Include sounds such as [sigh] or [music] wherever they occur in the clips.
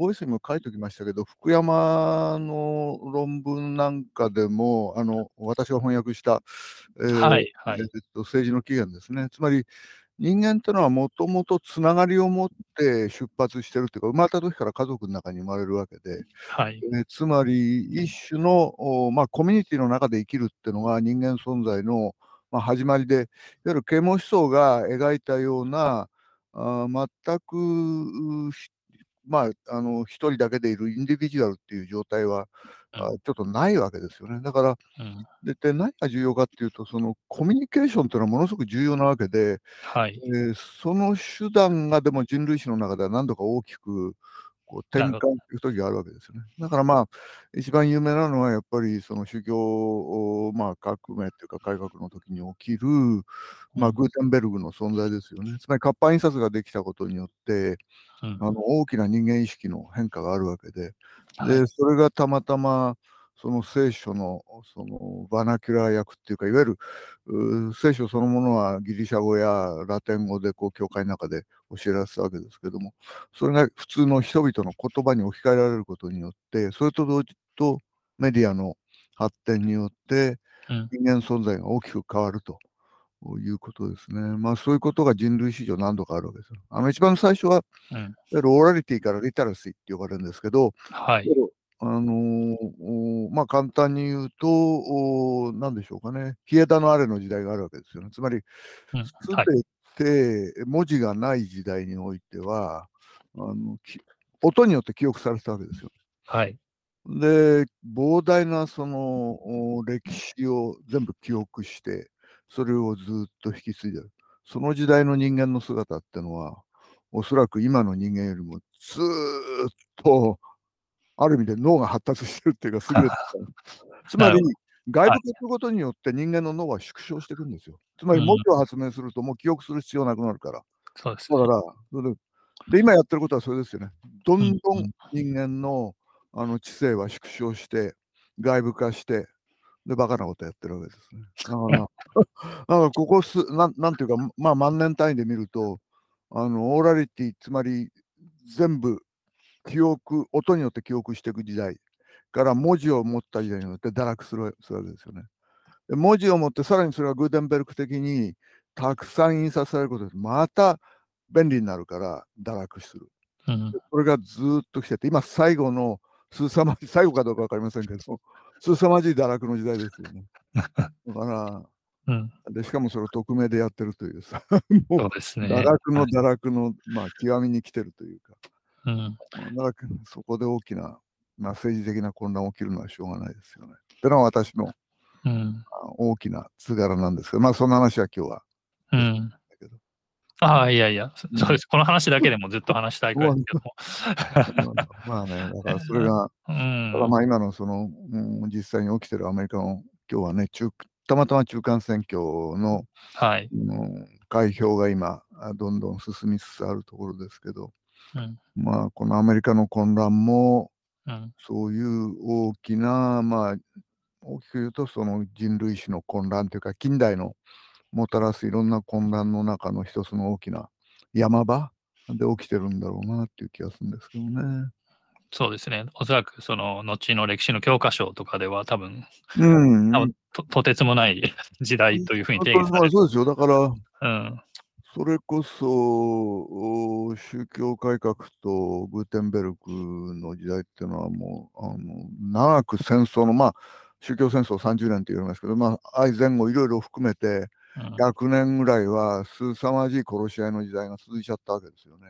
ボイスにも書いておきましたけど、福山の論文なんかでも、あの私が翻訳した、えーはいはい、えー、と政治の起源ですね。つまり、人間ってのはもともとつながりを持って出発してるっていうか、生まれた時から家族の中に生まれるわけで、はいえー、つまり一種の、まあ、コミュニティの中で生きるっていうのが人間存在の、まあ、始まりで、いわゆる啓蒙思想が描いたような、あ全くまあ、あの、一人だけでいるインディビジュアルっていう状態は、うん、あちょっとないわけですよね。だから、うん、でで何が重要かっていうと、そのコミュニケーションっていうのはものすごく重要なわけで、はい。えー、その手段がでも人類史の中では何度か大きくこう転換という時があるわけですよね。だからまあ、一番有名なのはやっぱりその宗教、まあ、革命っていうか改革の時に起きる、まあ、グーテンベルグの存在ですよね。つまり活版印刷ができたことによって、うん、あの大きな人間意識の変化があるわけで、でそれがたまたまその聖書のそのバナキュラー訳っていうか、いわゆる聖書そのものはギリシャ語やラテン語でこう教会の中で教えられてたわけですけども、それが普通の人々の言葉に置き換えられることによって、それと同時とメディアの発展によって人間存在が大きく変わると。いうことですね。まあそういうことが人類史上何度かあるわけです。あの一番最初は、うん、オーラリティからリタラシーって呼ばれるんですけど、はい、あのー、まあ簡単に言うと、何でしょうかね、日枝のあれの時代があるわけですよね。つまり、すべて文字がない時代においては、あの音によって記憶されてたわけですよ。はい。で、膨大なその歴史を全部記憶して、それをずっと引き継いでる。その時代の人間の姿ってのは、おそらく今の人間よりもずっとある意味で脳が発達してるっていうか、優れてた。[laughs] つまり、外部化することによって人間の脳は縮小していくんですよ。つまり、文字を発明するともう記憶する必要なくなるから。そうです、ね、だから、で、今やってることはそれですよね。どんどん人間のあの知性は縮小して、外部化して、で、バカなことやってるわけですね。だから、[laughs] だからここすな、なんていうか、まあ、万年単位で見ると、あの、オーラリティ、つまり、全部記憶、音によって記憶していく時代から文字を持った時代によって堕落するわけですよね。で文字を持ってさらにそれはグーテンベルク的にたくさん印刷されることでまた便利になるから堕落する。うん、これがずっと来てて今最後の凄まじい最後かどうか分かりませんけど [laughs] 凄まじい堕落の時代ですよね。だから、うん、でしかもそれを匿名でやってるというさもう堕落の堕落の、まあ、極みに来てるというか。うん、だからそこで大きな、まあ、政治的な混乱が起きるのはしょうがないですよね。ってのは私の、うん、大きな図柄なんですけど、まあそんな話は今日は。うん、ああ、いやいや、そうです。この話だけでもずっと話したいくらいですけど。も。まあね、だからそれが、うん、まあ今のその、うん、実際に起きてるアメリカの、今日はね、中たまたま中間選挙の、はい、開票が今、どんどん進みつつあるところですけど、まあこのアメリカの混乱も、うん、そういう大きなまあ大きく言うとその人類史の混乱というか近代のもたらすいろんな混乱の中の一つの大きな山場 [laughs] で起きてるんだろうなっていう気がするんですけどね。そうですね。おそらくその後の歴史の教科書とかでは多分、うん、多分ととてつもない時代というふうに定義される。そうですよ。だから、うん、それこそ宗教改革とグーテンベルクの時代っていうのはもうあの長く戦争のまあ宗教戦争30年って言われますけど、まあ、愛前後いろいろ含めて100年ぐらいは凄まじい殺し合いの時代が続いちゃったわけですよね。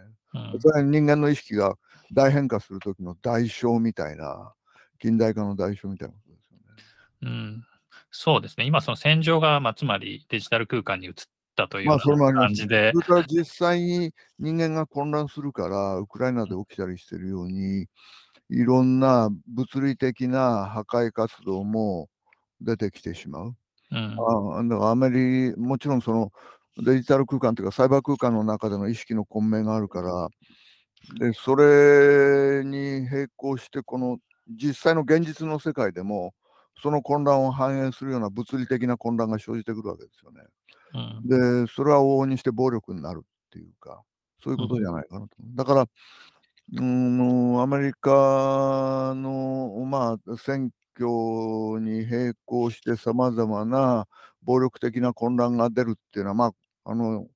うん、それ人間の意識が大変化する時の代償みたいな近代化の代償みたいなことですよね。うん、そうですね今その戦場が、まあ、つまりデジタル空間に移っったという感じで。まあ、それから実際に人間が混乱するから、ウクライナで起きたりしてるように、いろんな物理的な破壊活動も出てきてしまう。うん、あだからアメリもちろんそのデジタル空間というかサイバー空間の中での意識の混迷があるからでそれに並行してこの実際の現実の世界でもその混乱を反映するような物理的な混乱が生じてくるわけですよね。で、それは往々にして暴力になるっていうか、そういうことじゃないかなと。だから、うん、アメリカの、まあ、選挙に並行してさまざまな暴力的な混乱が出るっていうのは、まあ、あの、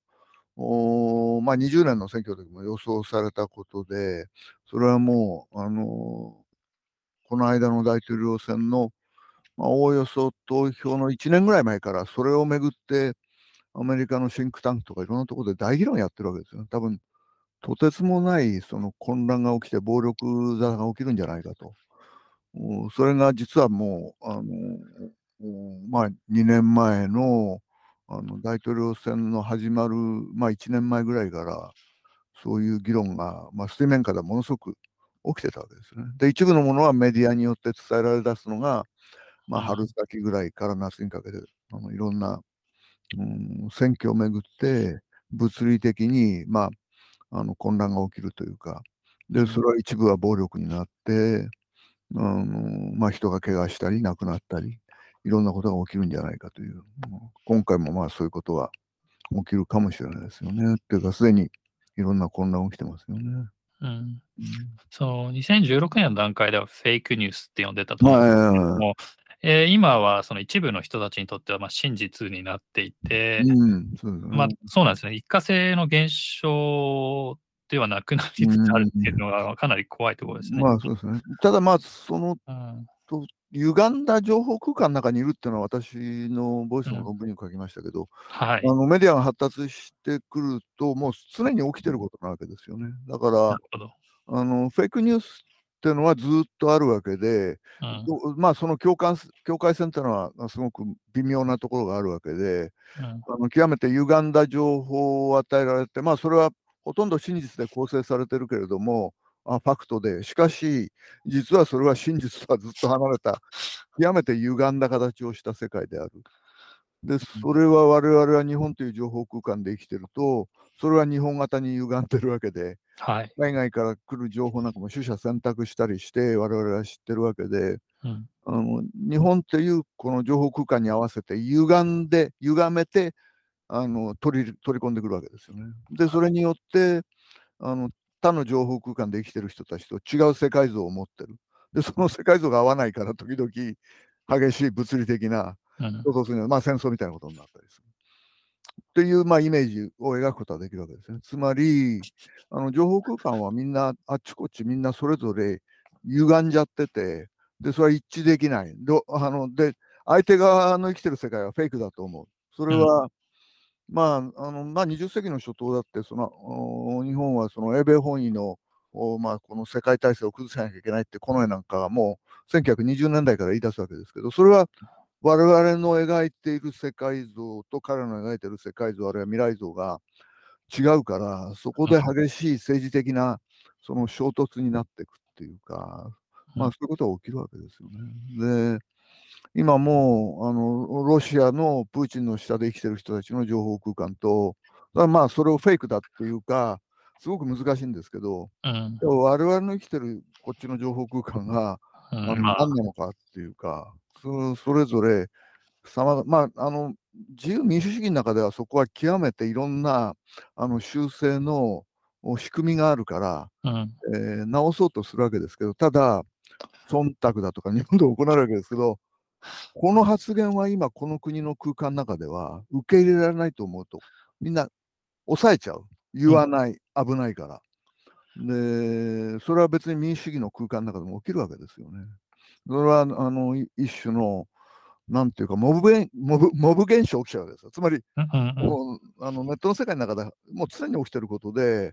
おまあ、20年の選挙でも予想されたことで、それはもう、あのこの間の大統領選の、まあ、おおよそ投票の1年ぐらい前から、それをめぐって、アメリカのシンクタンクとかいろんなところで大議論やってるわけですよ。多分とてつもないその混乱が起きて暴力沙汰が起きるんじゃないかと。それが実はもう、あのまあ、2年前のあの大統領選の始まる、まあ、1年前ぐらいから、そういう議論が、まあ、水面下でものすごく起きてたわけですね。で、一部のものはメディアによって伝えられ出すのが、まあ、春先ぐらいから夏にかけて、あのいろんな、うん、選挙をめぐって、物理的に、まあ、あの混乱が起きるというか、で、それは一部は暴力になって、あのまあ、人が怪我したり亡くなったり、いろんなことが起きるんじゃないかという、今回もまあそういうことは起きるかもしれないですよね。っていうか、すでにいろんな混乱起きてますよね。うん、そう、2016年の段階ではフェイクニュースって呼んでたと思うんですけども、えー、今はその一部の人たちにとってはまあ真実になっていて、うんそうね、まあ、そうなんですね、一過性の現象ではなくなりつつあるっていうのがかなり怖いところですね。まあそうですね。ただまあ、その、うん、と歪んだ情報空間の中にいるっていうのは私のボイスの論文に書きましたけど、うんはい、あのメディアが発達してくると、もう常に起きてることなわけですよね。だから、あのフェイクニュースっていうのはずっとあるわけで、うん、まあその境界境界線っていうのはすごく微妙なところがあるわけで、うん、あの極めて歪んだ情報を与えられて、まあそれはほとんど真実で構成されてるけれども、あファクトで、しかし、実はそれは真実とはずっと離れた、極めて歪んだ形をした世界である。で、それは我々は日本という情報空間で生きてると、それは日本型に歪んでるわけで、はい、海外から来る情報なんかも取捨選択したりして我々は知ってるわけで、うん、あの日本っていうこの情報空間に合わせて歪んで歪めてあの取り取り込んでくるわけですよね。でそれによってあの他の情報空間で生きてる人たちと違う世界像を持ってる。でその世界像が合わないから時々激しい物理的な、うん、まあ戦争みたいなことになったりする。っていう、まあ、イメージを描くことができるわけですね。つまり、あの情報空間はみんな、あっちこっちみんなそれぞれ歪んじゃってて、で、それは一致できない。で、あので相手側の生きてる世界はフェイクだと思う。それは、うん、まあ、あのまあ、20世紀の初頭だって、その日本はその英米本位のまあ、この世界体制を崩さなきゃいけないってこの絵なんかはもう1920年代から言い出すわけですけどそれは我々の描いている世界像と彼の描いている世界像あるいは未来像が違うからそこで激しい政治的なその衝突になっていくっていうか、まあそういうことが起きるわけですよね。で今もうあのロシアのプーチンの下で生きてる人たちの情報空間とまあそれをフェイクだっていうかすごく難しいんですけど、うん、我々の生きてるこっちの情報空間が、うん、何なのかっていうか、そそれぞれさままあ、あの自由民主主義の中ではそこは極めていろんなあの修正の仕組みがあるから、うん、えー、直そうとするわけですけどただ忖度だとか日本で行われるわけですけどこの発言は今この国の空間の中では受け入れられないと思うとみんな抑えちゃう言わない、うん、危ないから。でそれは別に民主主義の空間の中でも起きるわけですよね。それはあの一種のなんていうかモブモブ、モブ現象起きちゃうわけですよ。つまり、もうあのネットの世界の中でもう常に起きてることで、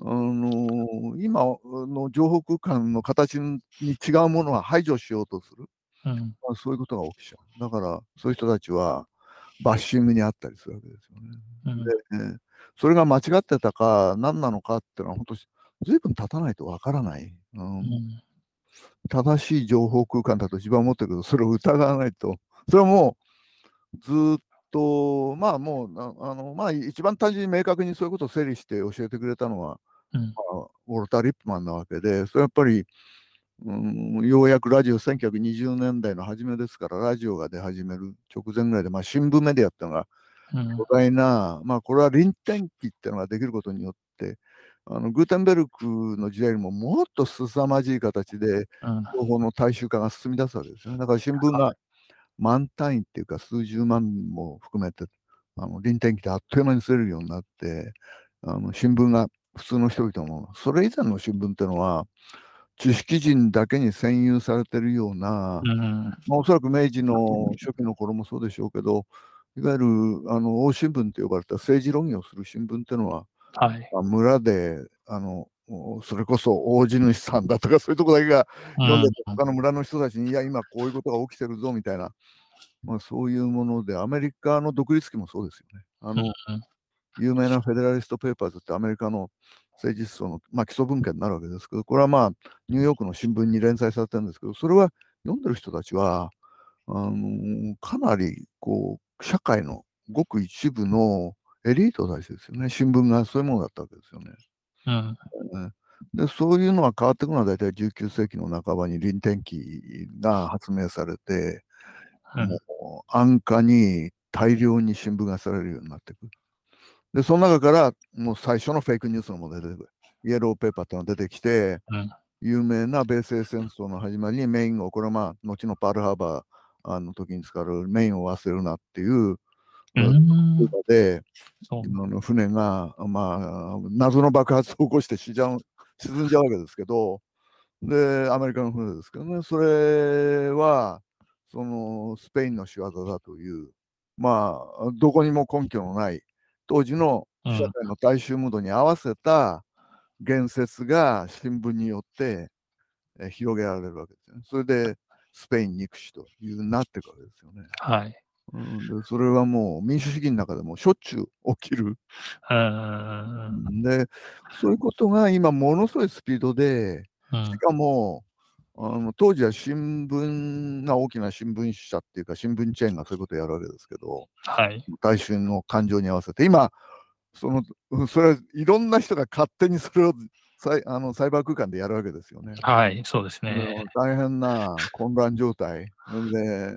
あの今の情報空間の形に違うものは排除しようとする、うん、まあ、そういうことが起きちゃう。だから、そういう人たちはバッシングにあったりするわけですよね。うん、で、ね、それが間違ってたか、何なのかっていうのは、本当、ずいぶん経たないとわからない。うん、うん正しい情報空間だと自分は思ってるけど、それを疑わないと、それはもうずっと、まあもう、あのまあ、一番単純に明確にそういうことを整理して教えてくれたのは、うん、まあ、ウォルター・リップマンなわけで、それやっぱり、うん、ようやくラジオ1920年代の初めですから、ラジオが出始める直前ぐらいで、まあ、新聞メディアっていうのが巨大な、うん、まあこれは臨転機っていうのができることによって、あのグーテンベルクの時代よりももっと凄まじい形で情報の大衆化が進み出すわけですね。だから新聞が万単位っていうか数十万も含めてあの臨転機であっという間に吸えるようになってあの新聞が普通の人々のそれ以前の新聞っていうのは知識人だけに占有されてるような、うん、まあ、おそらく明治の初期の頃もそうでしょうけどいわゆるあの大新聞と呼ばれた政治論議をする新聞っていうのは、はい、まあ、村であのそれこそ大地主さんだとかそういうとこだけが読ん。でて、うん、他の村の人たちにいや今こういうことが起きてるぞみたいな、まあ、そういうものでアメリカの独立期もそうですよね。あの、うん、有名なフェデラリスト・ペーパーズってアメリカの政治思想の、まあ、基礎文献になるわけですけどこれはまあニューヨークの新聞に連載されてるんですけどそれは読んでる人たちはあのかなりこう社会のごく一部のエリートたちですよね新聞がそういうものだったわけですよね。うん、でそういうのは変わっていくのは大体19世紀の半ばに臨転機が発明されて、うん、もう安価に大量に新聞がされるようになっていく。で、その中からもう最初のフェイクニュースのも出てくる。イエローペーパーっていうのが出てきて、うん、有名な米西戦争の始まりにメインを、これはまあ、後のパールハーバーあの時に使うメインを忘れるなっていう、うん、で、今の船が、まあ、謎の爆発を起こして死じゃ沈んじゃうわけですけど、で、アメリカの船ですけどね、それは、そのスペインの仕業だという、まあ、どこにも根拠のない当時の社会の大衆ムードに合わせた言説が新聞によって、え広げられるわけですよね。それでスペイン憎しというなっていくわけですよね。はい。うん、でそれはもう民主主義の中でもしょっちゅう起きる。で、そういうことが今ものすごいスピードで、しかも、あの当時は新聞が大きな新聞社っていうか新聞チェーンがそういうことをやるわけですけど、はい、大衆の感情に合わせて今そのそれはいろんな人が勝手にそれをサイあのサイバー空間でやるわけですよね。はい、そうですね。大変な混乱状態で、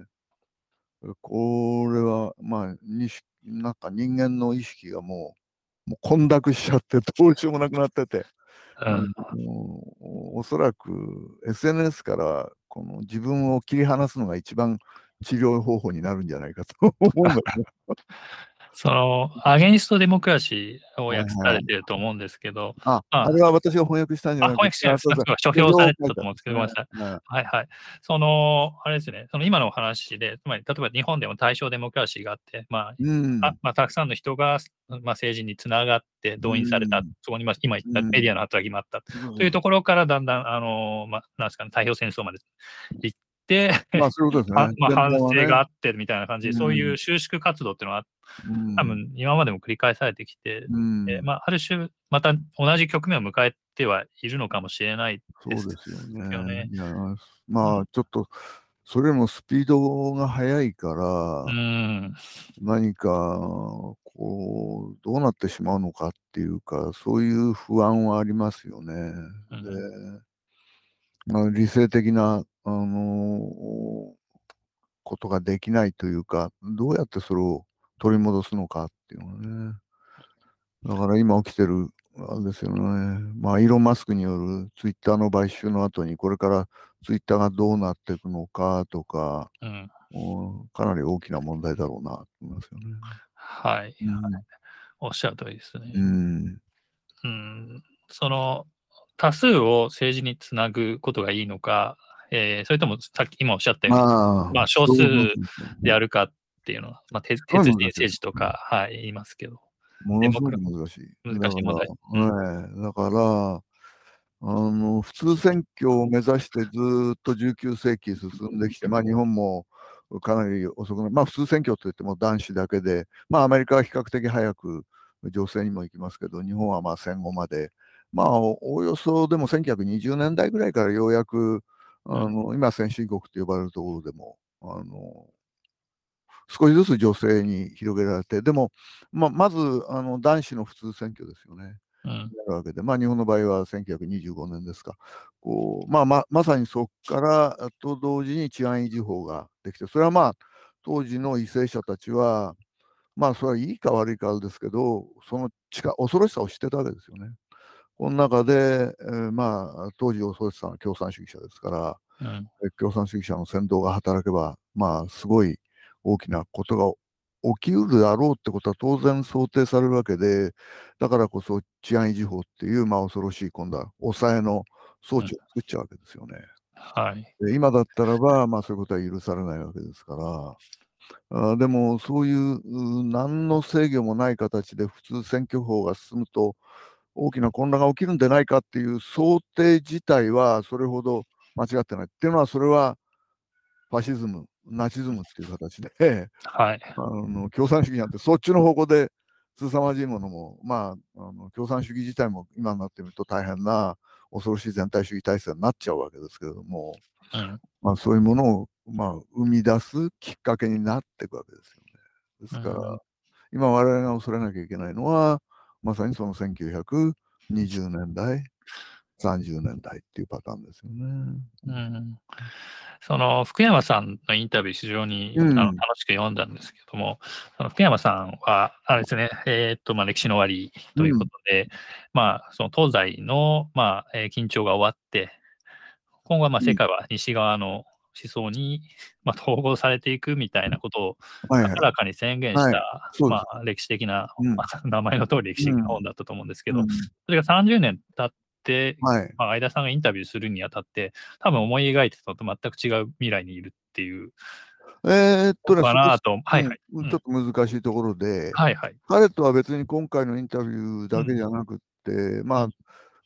これはまあになんか人間の意識がもうもう混濁しちゃって [laughs] どうしようもなくなってて、うん、おそらく SNS からこの自分を切り離すのが一番治療方法になるんじゃないかと思うんだけど。[laughs] その、アゲンストデモクラシーを訳されてると思うんですけど。あ、あれは私が翻訳したんじゃないですか。翻訳。書評されてたと思うんですけど、ごめんなさい。はいはい。その、あれですね、その今のお話で、つまり、例えば日本でも対象デモクラシーがあって、まあ、あまあ、たくさんの人が、まあ、政治につながって動員された、そこに、まあ、今言ったメディアの働きもあった、というところから、だんだん、あの、まあ、なんですかね、太平洋戦争まで行っ、まあそういうことですね。[laughs] まあ反省があってみたいな感じで、そういう収縮活動っていうのは、多分今までも繰り返されてきて、えまあ、ある種、また同じ局面を迎えてはいるのかもしれないですそうですよね。まあちょっと、それもスピードが速いから、うん、何かこうどうなってしまうのかっていうかそういう不安はありますよね。うん、でまあ、理性的なあのことができないというか、どうやってそれを取り戻すのかっていうのはね。だから今起きてる、あれですよね。まあ、イーロン・マスクによるツイッターの買収の後に、これからツイッターがどうなっていくのかとか、うん、かなり大きな問題だろうなと思いますよね。はい。うん、おっしゃる通りですね。うん。うん、その多数を政治につなぐことがいいのか、えー、それともさっき今おっしゃったように、あまあ、少数であるかっていうのは、まあ、鉄人政治とか、はい、言いますけど。ものすごい難しい。難しい問題。うん、だから、あの普通選挙を目指してずっと19世紀進んできて、まあ、日本もかなり遅くなまあ、普通選挙といっても男子だけで、まあ、アメリカは比較的早く女性にも行きますけど、日本はまあ戦後まで、まあ、おおよそでも1920年代ぐらいからようやくあの、今、先進国と呼ばれるところでも、あの、少しずつ女性に広げられて、でも、ままずあの男子の普通選挙ですよね。うん、やるわけで、まあ、日本の場合は1925年ですか。こうまあ、ままさにそこからと同時に治安維持法ができて、それはまあ、当時の為政者たちは、まあ、それはいいか悪いかですけど、その恐ろしさを知ってたわけですよね。この中で、えー、まあ、当時、遅田さんは共産主義者ですから、うん、共産主義者の先導が働けば、まあ、すごい大きなことが起きうるだろうってことは当然想定されるわけで、だからこそ治安維持法っていう、まあ、恐ろしい今度は抑えの装置を作っちゃうわけですよね。うん、はい、で今だったらば、まあ、そういうことは許されないわけですから、あでもそういう何の制御もない形で普通選挙法が進むと大きな混乱が起きるんでないかっていう想定自体はそれほど間違ってない。っていうのはそれはファシズムナチズムっていう形で、はい、あの共産主義なんてそっちの方向で凄まじいものも、まあ、あの共産主義自体も今になってみると大変な恐ろしい全体主義体制になっちゃうわけですけれども、うん、まあ、そういうものを、まあ、生み出すきっかけになっていくわけですよね。ですから、うん、今我々が恐れなきゃいけないのは、まさにその1920年代、30年代っていうパターンですよね。うん。その福山さんのインタビュー、非常に、あの楽しく読んだんですけども、その福山さんは、あれですね、えー、っとまあ、歴史の終わりということで、うん、まあ、その東西の、まあえー、緊張が終わって、今後はまあ世界は西側の思想に、[laughs] まあ、統合されていくみたいなことを明らかに宣言した、はい。はいまあ、歴史的な、うん、まあ、[laughs] 名前の通り歴史的な本だったと思うんですけど、うん、それが30年経って、はい、まあ、相田さんがインタビューするにあたって、多分思い描いてたのと全く違う未来にいるっていう。えー、っとね、かなと、はいはい、ちょっと難しいところで、はいはい、彼とは別に今回のインタビューだけじゃなくて、うん、まあ、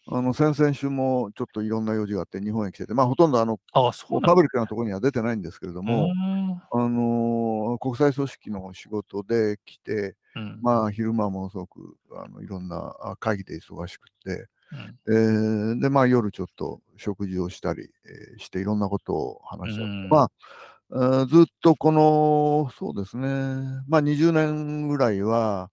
あの先々週もちょっといろんな用事があって日本へ来てて、まあ、ほとんどあのあパブリックなところには出てないんですけれども、あのー、国際組織の仕事で来て、うん、まあ、昼間もすごくあのいろんな会議で忙しくて、うん、えー、で、まあ、夜ちょっと食事をしたり、えー、していろんなことを話した、うん、まあ、ずっとこの、そうですね、まあ、20年ぐらいは、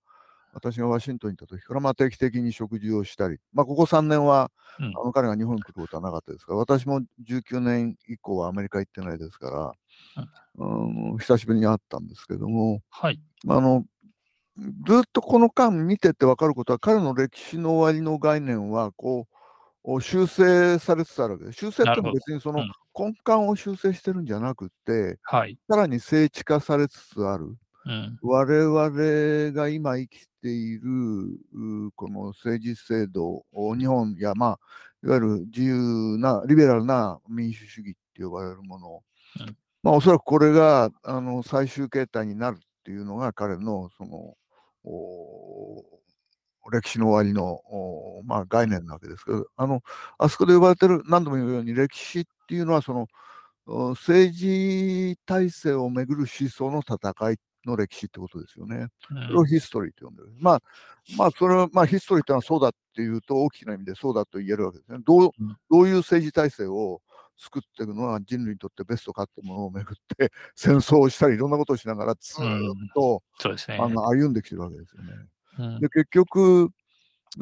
私がワシントンにいた時から、まあ、定期的に食事をしたり、まあ、ここ3年は、うん、あの彼が日本に来ることはなかったですから、私も19年以降はアメリカ行ってないですから、うん、久しぶりに会ったんですけども、はい、あのずっとこの間見てて分かることは、彼の歴史の終わりの概念は、こう、修正されつつあるわけです。修正っても別にその根幹を修正してるんじゃなくて、はい、さらに聖地化されつつある。うん、我々が今生きているこの政治制度、日本や、まあ、いわゆる自由な、リベラルな民主主義って呼ばれるもの、うん、まあ、おそらくこれがあの最終形態になるっていうのが彼のその歴史の終わりの、まあ、概念なわけですけど、あの、あそこで呼ばれてる、何度も言うように、歴史っていうのは、その、政治体制をめぐる思想の戦いの歴史ってことですよね。それをヒストリーと呼んでる。まあ、まあ、それは、まあ、ヒストリーってのはそうだっていうと、大きな意味でそうだと言えるわけですね。どうどういう政治体制を作っていくのは人類にとってベストかってものをめぐって [laughs] 戦争をしたりいろんなことをしながらずっと、そうですね、あの歩んできてるわけですよね。うん、で結局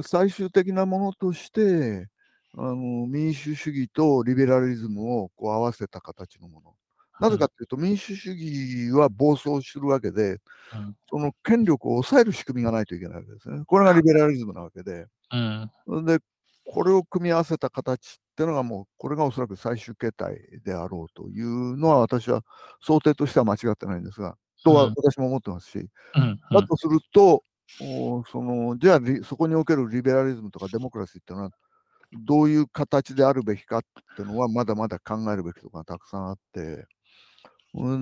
最終的なものとしてあの民主主義とリベラリズムをこう合わせた形のもの。なぜかとい。うと、民主主義は暴走するわけで、うん、その権力を抑える仕組みがないといけないわけですね。これがリベラリズムなわけで。うん、で、これを組み合わせた形っていうのがもう、これがおそらく最終形態であろうというのは、私は想定としては間違ってないんですが、とは私も思ってますし、うんだとすると、おそのじゃあそこにおけるリベラリズムとかデモクラシーっていうのは、どういう形であるべきかっていうのは、まだまだ考えるべきとかたくさんあって、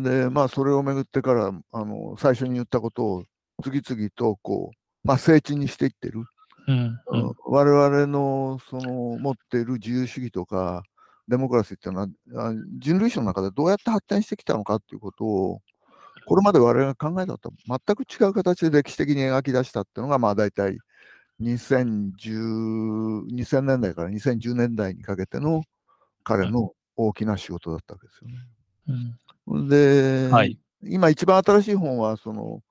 で、まあ、それをめぐってから、あの最初に言ったことを次々とこう、まあ、整地にしていってる。うんうん、我々のその持っている自由主義とかデモクラシーっていうのは人類史の中でどうやって発展してきたのかっていうことをこれまで我々が考えたと全く違う形で歴史的に描き出したっていうのがまあ大体2010 2000年代から2010年代にかけての彼の大きな仕事だったわけですよね。うん、で、はい、今一番新しい本はその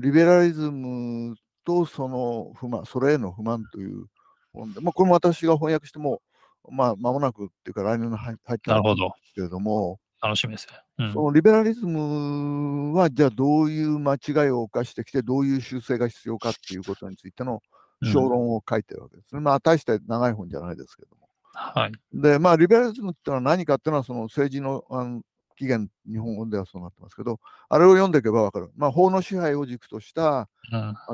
リベラリズムとその不満、それへの不満という本で、まあ、これも私が翻訳しても、まあ、間もなくっていうか、来年の入ってなるほど。けれども、楽しみですね、うん、そのリベラリズムは、じゃあどういう間違いを犯してきて、どういう修正が必要かっていうことについての小論を書いてるわけですね。まあ、大して長い本じゃないですけども。はい。で、まあ、リベラリズムってのは何かっていうのは、その政治のあの起源、日本語ではそうなってますけど、あれを読んでいけばわかる。まあ、法の支配を軸とした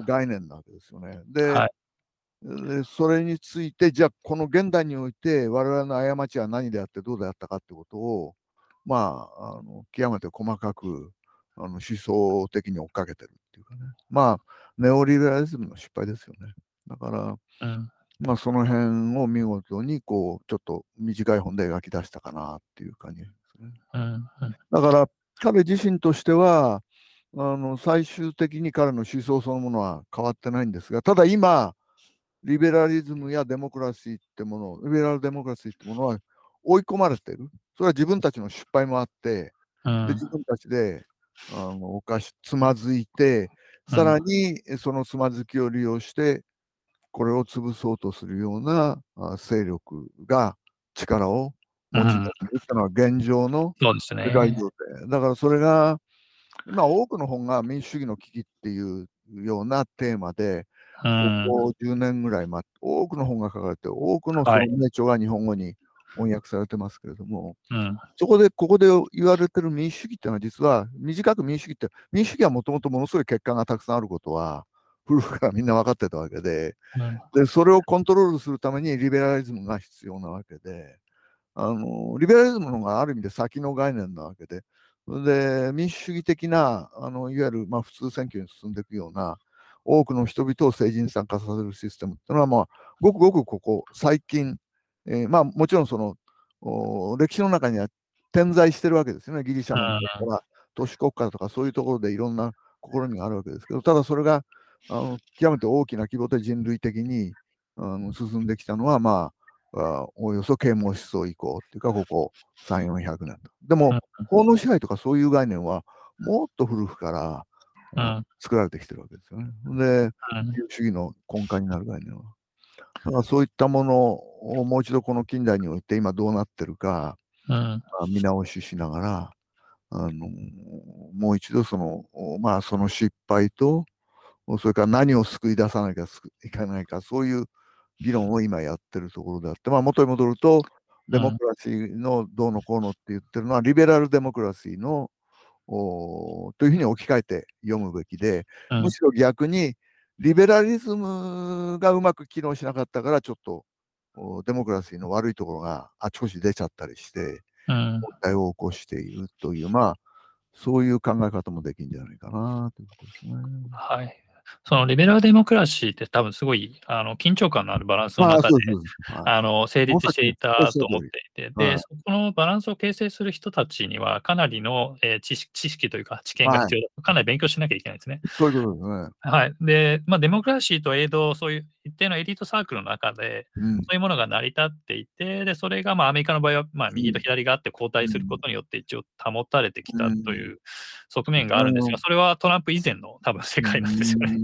概念なわけですよね。で、はいでそれについて、じゃあ、この現代において、我々の過ちは何であってどうであったかってことを、まあ、あの極めて細かくあの思想的に追っかけてるっていうかね。まあ、ネオリベラリズムの失敗ですよね。だから、うん、まあ、その辺を見事に、こう、ちょっと短い本で描き出したかなっていう感じですね。うんうん、だから、彼自身としては、あの最終的に彼の思想そのものは変わってないんですが、ただ今、リベラリズムやデモクラシーってもの、リベラルデモクラシーってものは追い込まれてる。それは自分たちの失敗もあって、うん、で自分たちであの犯し、つまずいて、さらにそのつまずきを利用して、これを潰そうとするような勢力が力を持ち出しているというのは現状の世界情勢。だからそれが、今多くの本が民主主義の危機っていうようなテーマで、ここ10年ぐらい前、多くの本が書かれて、多くの名著が日本語に翻訳されてますけれども、うん、そこで、ここで言われてる民主主義っていうのは実は、短く民主主義って、民主主義はもともとものすごい欠陥がたくさんあることは、古くからみんな分かってたわけで、うん、で、それをコントロールするためにリベラリズムが必要なわけで、あのリベラリズムのがある意味で先の概念なわけで、で民主主義的なあのいわゆる、まあ、普通選挙に進んでいくような多くの人々を政治に参加させるシステムっていうのは、まあ、ごくごくここ最近、えー、まあもちろんその歴史の中には点在してるわけですよね。ギリシャのとか都市国家とかそういうところでいろんな試みがあるわけですけどただそれがあの極めて大きな規模で人類的にあの進んできたのはまあおおよそ啓蒙思想以降っていうか、ここ3、400年と。でも、法の支配とかそういう概念は、もっと古くから、うん、作られてきてるわけですよね。で、主義の根幹になる概念は。だからそういったものをもう一度この近代において今どうなってるか、うん、見直ししながら、あのもう一度その、まあ、その失敗と、それから何を救い出さなきゃいけないか、そういう議論を今やってるところであって、まあ、元に戻ると、デモクラシーのどうのこうのって言ってるのは、リベラルデモクラシーのおというふうに置き換えて読むべきで、うん、むしろ逆にリベラリズムがうまく機能しなかったから、ちょっとデモクラシーの悪いところがあちこち出ちゃったりして、問題を起こしているという、まあ、そういう考え方もできるんじゃないかなということですね。はい。そのリベラルデモクラシーって多分すごいあの緊張感のあるバランスの中で、あの成立していたと思っていて、で、そこのバランスを形成する人たちにはかなりの、えー、知識知識というか知見が必要だ、はい、かなり勉強しなきゃいけないですね。そういうことですね。はい。で、まあ、デモクラシーとエイド、そういう一定のエリートサークルの中で、うん、そういうものが成り立っていて、で、それがまあアメリカの場合は、まあ、右と左があって交代することによって一応保たれてきたという側面があるんですが、それはトランプ以前の多分世界なんですよね。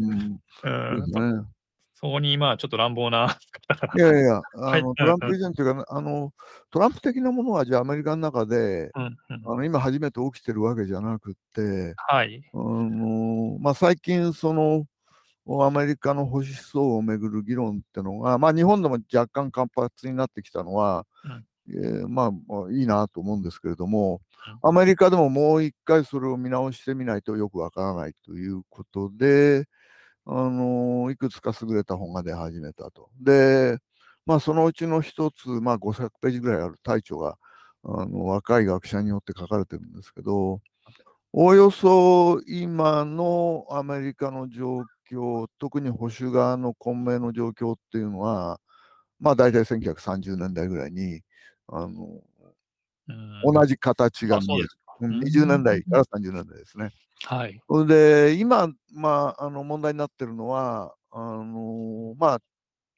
うん。そこにまあちょっと乱暴な。いやいや、[laughs] あのトランプ以前というか、あのトランプ的なものはじゃあアメリカの中で、うんうん、あの今初めて起きてるわけじゃなくて、はい、あのまあ、最近そのアメリカの保守思想をめぐる議論っていうのが、まあ、日本でも若干活発になってきたのは、うん、えー、まあ、まあ、いいなと思うんですけれども、アメリカでももう一回それを見直してみないとよくわからないということで、あのー、いくつか優れた本が出始めたと。で、まあ、そのうちの一つ、まあ、500ページぐらいある大著が、あの若い学者によって書かれてるんですけど、おおよそ今のアメリカの状況、特に保守側の混迷の状況っていうのは、まあ大体1930年代ぐらいに、あの、同じ形が見える。20年代から30年代ですね。はい。で、今、まあ、あの問題になってるのは、あのまあ、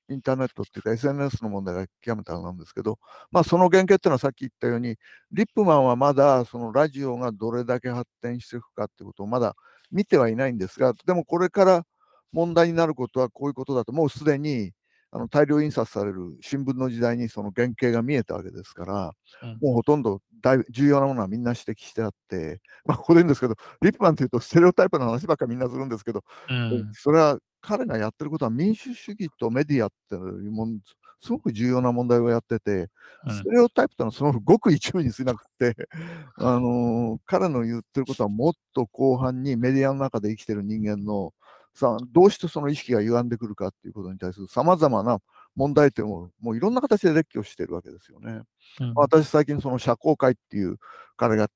インターネットっていうか SNS の問題が極めてなんですけど、まあ、その原型っていうのはさっき言ったように、リップマンはまだそのラジオがどれだけ発展していくかってことをまだ見てはいないんですが、でもこれから問題になることはこういうことだと、もうすでにあの大量印刷される新聞の時代にその原型が見えたわけですから、うん、もうほとんど大重要なものはみんな指摘してあって、まあ、ここで言うんですけど、[laughs] リップマンというとステレオタイプの話ばっかりみんなするんですけど、うん、それは彼がやってることは民主主義とメディアっていうもんすごく重要な問題をやってて、ステレオタイプというのはそのごく一部に過ぎなくて、あのー、彼の言ってることはもっと後半にメディアの中で生きてる人間のさどうしてその意識が歪んでくるかっていうことに対するさまざまな問題点をもういろんな形で列挙してるわけですよね。うん、私最近その社交界っていう彼が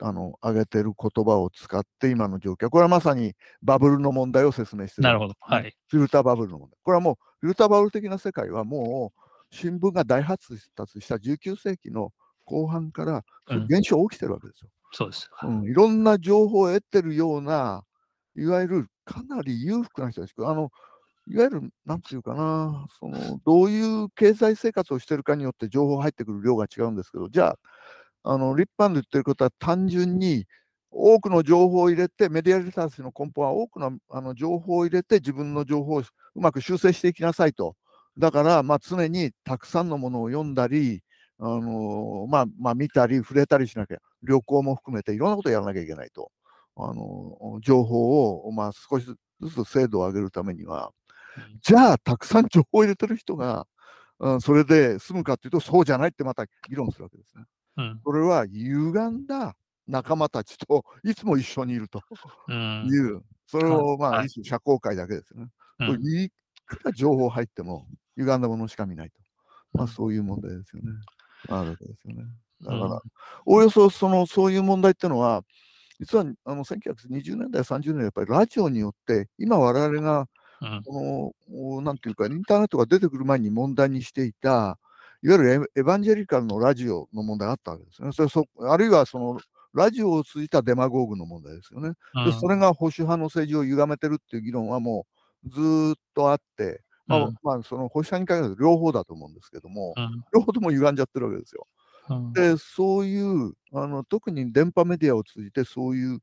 あの挙げてる言葉を使って今の状況これはまさにバブルの問題を説明してる、なるほど、はい、フィルターバブルの問題。これはもうフィルターバブル的な世界はもう新聞が大発達した19世紀の後半から現象起きてるわけですよ。うん、そうです、うん、いろんな情報を得てるようないわゆるかなり裕福な人たちあのいわゆる、なんていうかな、その、どういう経済生活をしてるかによって情報入ってくる量が違うんですけど、じゃあ、あの立派に言ってることは単純に多くの情報を入れて、メディアリタラシーの根本は多くのあの情報を入れて自分の情報をうまく修正していきなさいと。だから、まあ、常にたくさんのものを読んだり、あのまあ、まあ、見たり触れたりしなきゃ、旅行も含めていろんなことをやらなきゃいけないと。あの情報を、まあ、少しずつ精度を上げるためには、じゃあ、たくさん情報を入れてる人が、うん、それで済むかっていうと、そうじゃないってまた議論するわけですね。うん、それは歪んだ仲間たちといつも一緒にいるという、うん、それをまあ、はい、社交界だけですね。うん、いくら情報入っても歪んだものしか見ないと。まあそういう問題ですよね。あるわけですよね。だから、おおよそそのそういう問題っていうのは、実はあの1920年代、30年代、やっぱりラジオによって、今我々が、この、なんていうか、インターネットが出てくる前に問題にしていた、いわゆるエヴァンジェリカルのラジオの問題があったわけですね。それそあるいはそのラジオを通じたデマゴーグの問題ですよね。でそれが保守派の政治を歪めてるっていう議論はもうずっとあって、まあ、まあ、その保守派に限らず両方だと思うんですけども、両方とも歪んじゃってるわけですよ。で、そういうあの、特に電波メディアを通じて、そういう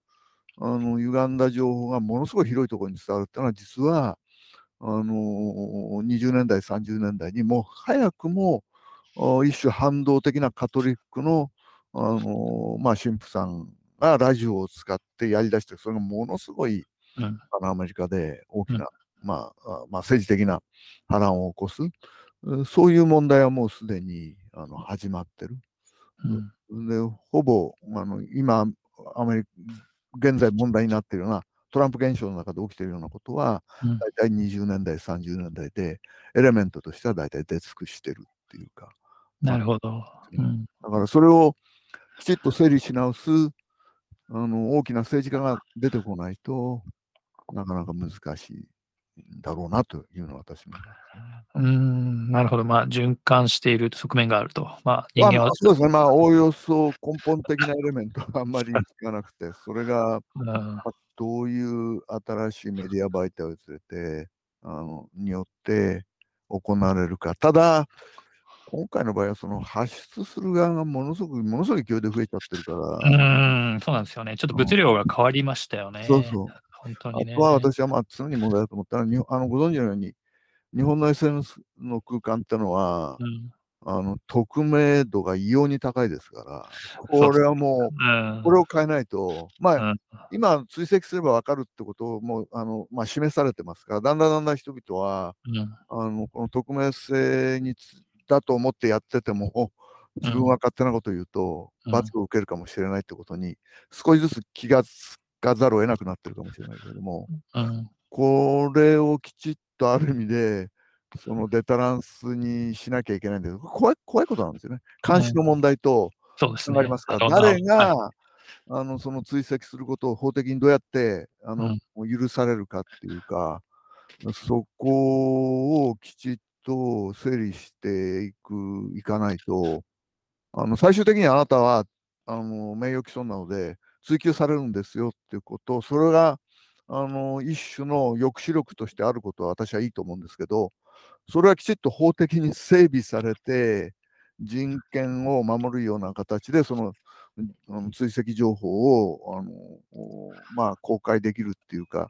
あの歪んだ情報がものすごい広いところに伝わるっていうのは、実はあの20年代、30年代にもう早くも一種反動的なカトリックの、あのまあ、神父さんがラジオを使ってやりだして、それがものすごい、うん、あのアメリカで大きな、うん、まあ、まあ、政治的な波乱を起こす、そういう問題はもうすでにあの始まってる。うん、でほぼあの今アメリカ、現在問題になっているようなトランプ現象の中で起きているようなことは、大体20年代、30年代で、エレメントとしては大体出尽くしてるっていうか、なるほど。うん、だからそれをきちっと整理し直すあの大きな政治家が出てこないとなかなか難しい。んだろうなというのは私も。[laughs] うん、なるほど。まあ、循環している側面があると。まあ、人間は、まあ、そうですね。まあ、おおよそ根本的なエレメントはあんまり聞かなくて、それが、どういう新しいメディア媒体を連れて、あのによって行われるか。ただ、今回の場合はその発出する側がものすごく、ものすごい勢いで増えちゃってるから。うん、そうなんですよね。ちょっと物量が変わりましたよね。そうそう。本当にね。あとは私はまあ常に問題だと思ったら、あのご存知のように、日本の SNS の空間ってのは、うん、あの匿名度が異様に高いですから、これはもう、これを変えないと、まあ、今、追跡すれば分かるってことをもうあの、まあ、示されてますから、だんだんだんだん人々は、あのこの匿名性にだと思ってやってても、自分は勝手なことを言うと、罰を受けるかもしれないってことに、少しずつ気がつかざるを得なくなってるかもしれないけれども、これをきちっとある意味で、そのデタランスにしなきゃいけないんだけど、怖い怖いことなんですよね。監視の問題とつながりますから、誰が、あのその追跡することを法的にどうやってあの、許されるかっていうか、そこをきちっと整理していく、いかないと、あの最終的にあなたはあの名誉毀損なので追及されるんですよっていうこと、それがあの一種の抑止力としてあることは私はいいと思うんですけど、それはきちっと法的に整備されて、人権を守るような形で、その追跡情報をあの、まあ、公開できるっていうか、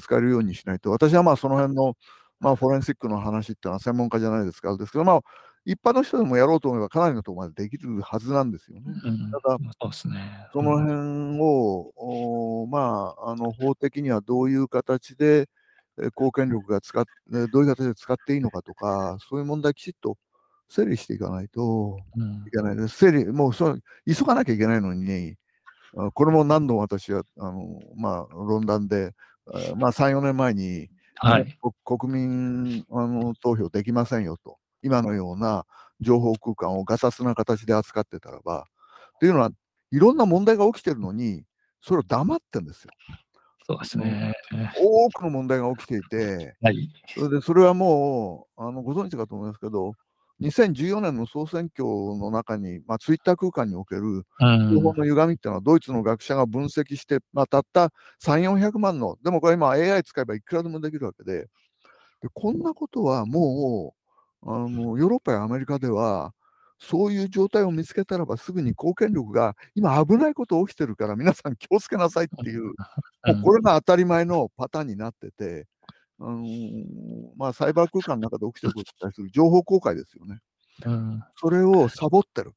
使えるようにしないと、私はまあその辺のまあ、フォレンシックの話っていうのは専門家じゃないですから、ですけど、まあ、一般の人でもやろうと思えばかなりのところまでできるはずなんですよね。うん、ただ、そね、その辺を、まあ、あの法的にはどういう形で貢献力が使っどういう形で使っていいのかとか、そういう問題きちっと整理していかないといけないです。整理、もうそ急がなきゃいけないのに、これも何度も私はあの、まあ、論壇で、まあ、3、4年前に、はい、国民あの投票できませんよと、今のような情報空間をガサツな形で扱ってたらば、というのは、いろんな問題が起きてるのに、それを黙ってるんですよ。そうですね。多くの問題が起きていて、はい、それでそれはもうあのご存知かと思いますけど、2014年の総選挙の中に、まあ、ツイッター空間における情報の歪みっていうのは、ドイツの学者が分析して、まあ、たった3、400万の、でもこれ今 AI 使えばいくらでもできるわけで、でこんなことはもうあのヨーロッパやアメリカでは、そういう状態を見つけたらばすぐに貢献力が今危ないこと起きてるから皆さん気をつけなさいっていう、も [laughs] うこれが当たり前のパターンになってて、あのー、まあ、サイバー空間の中で起きてることに対する情報公開ですよね。うん、それをサボってる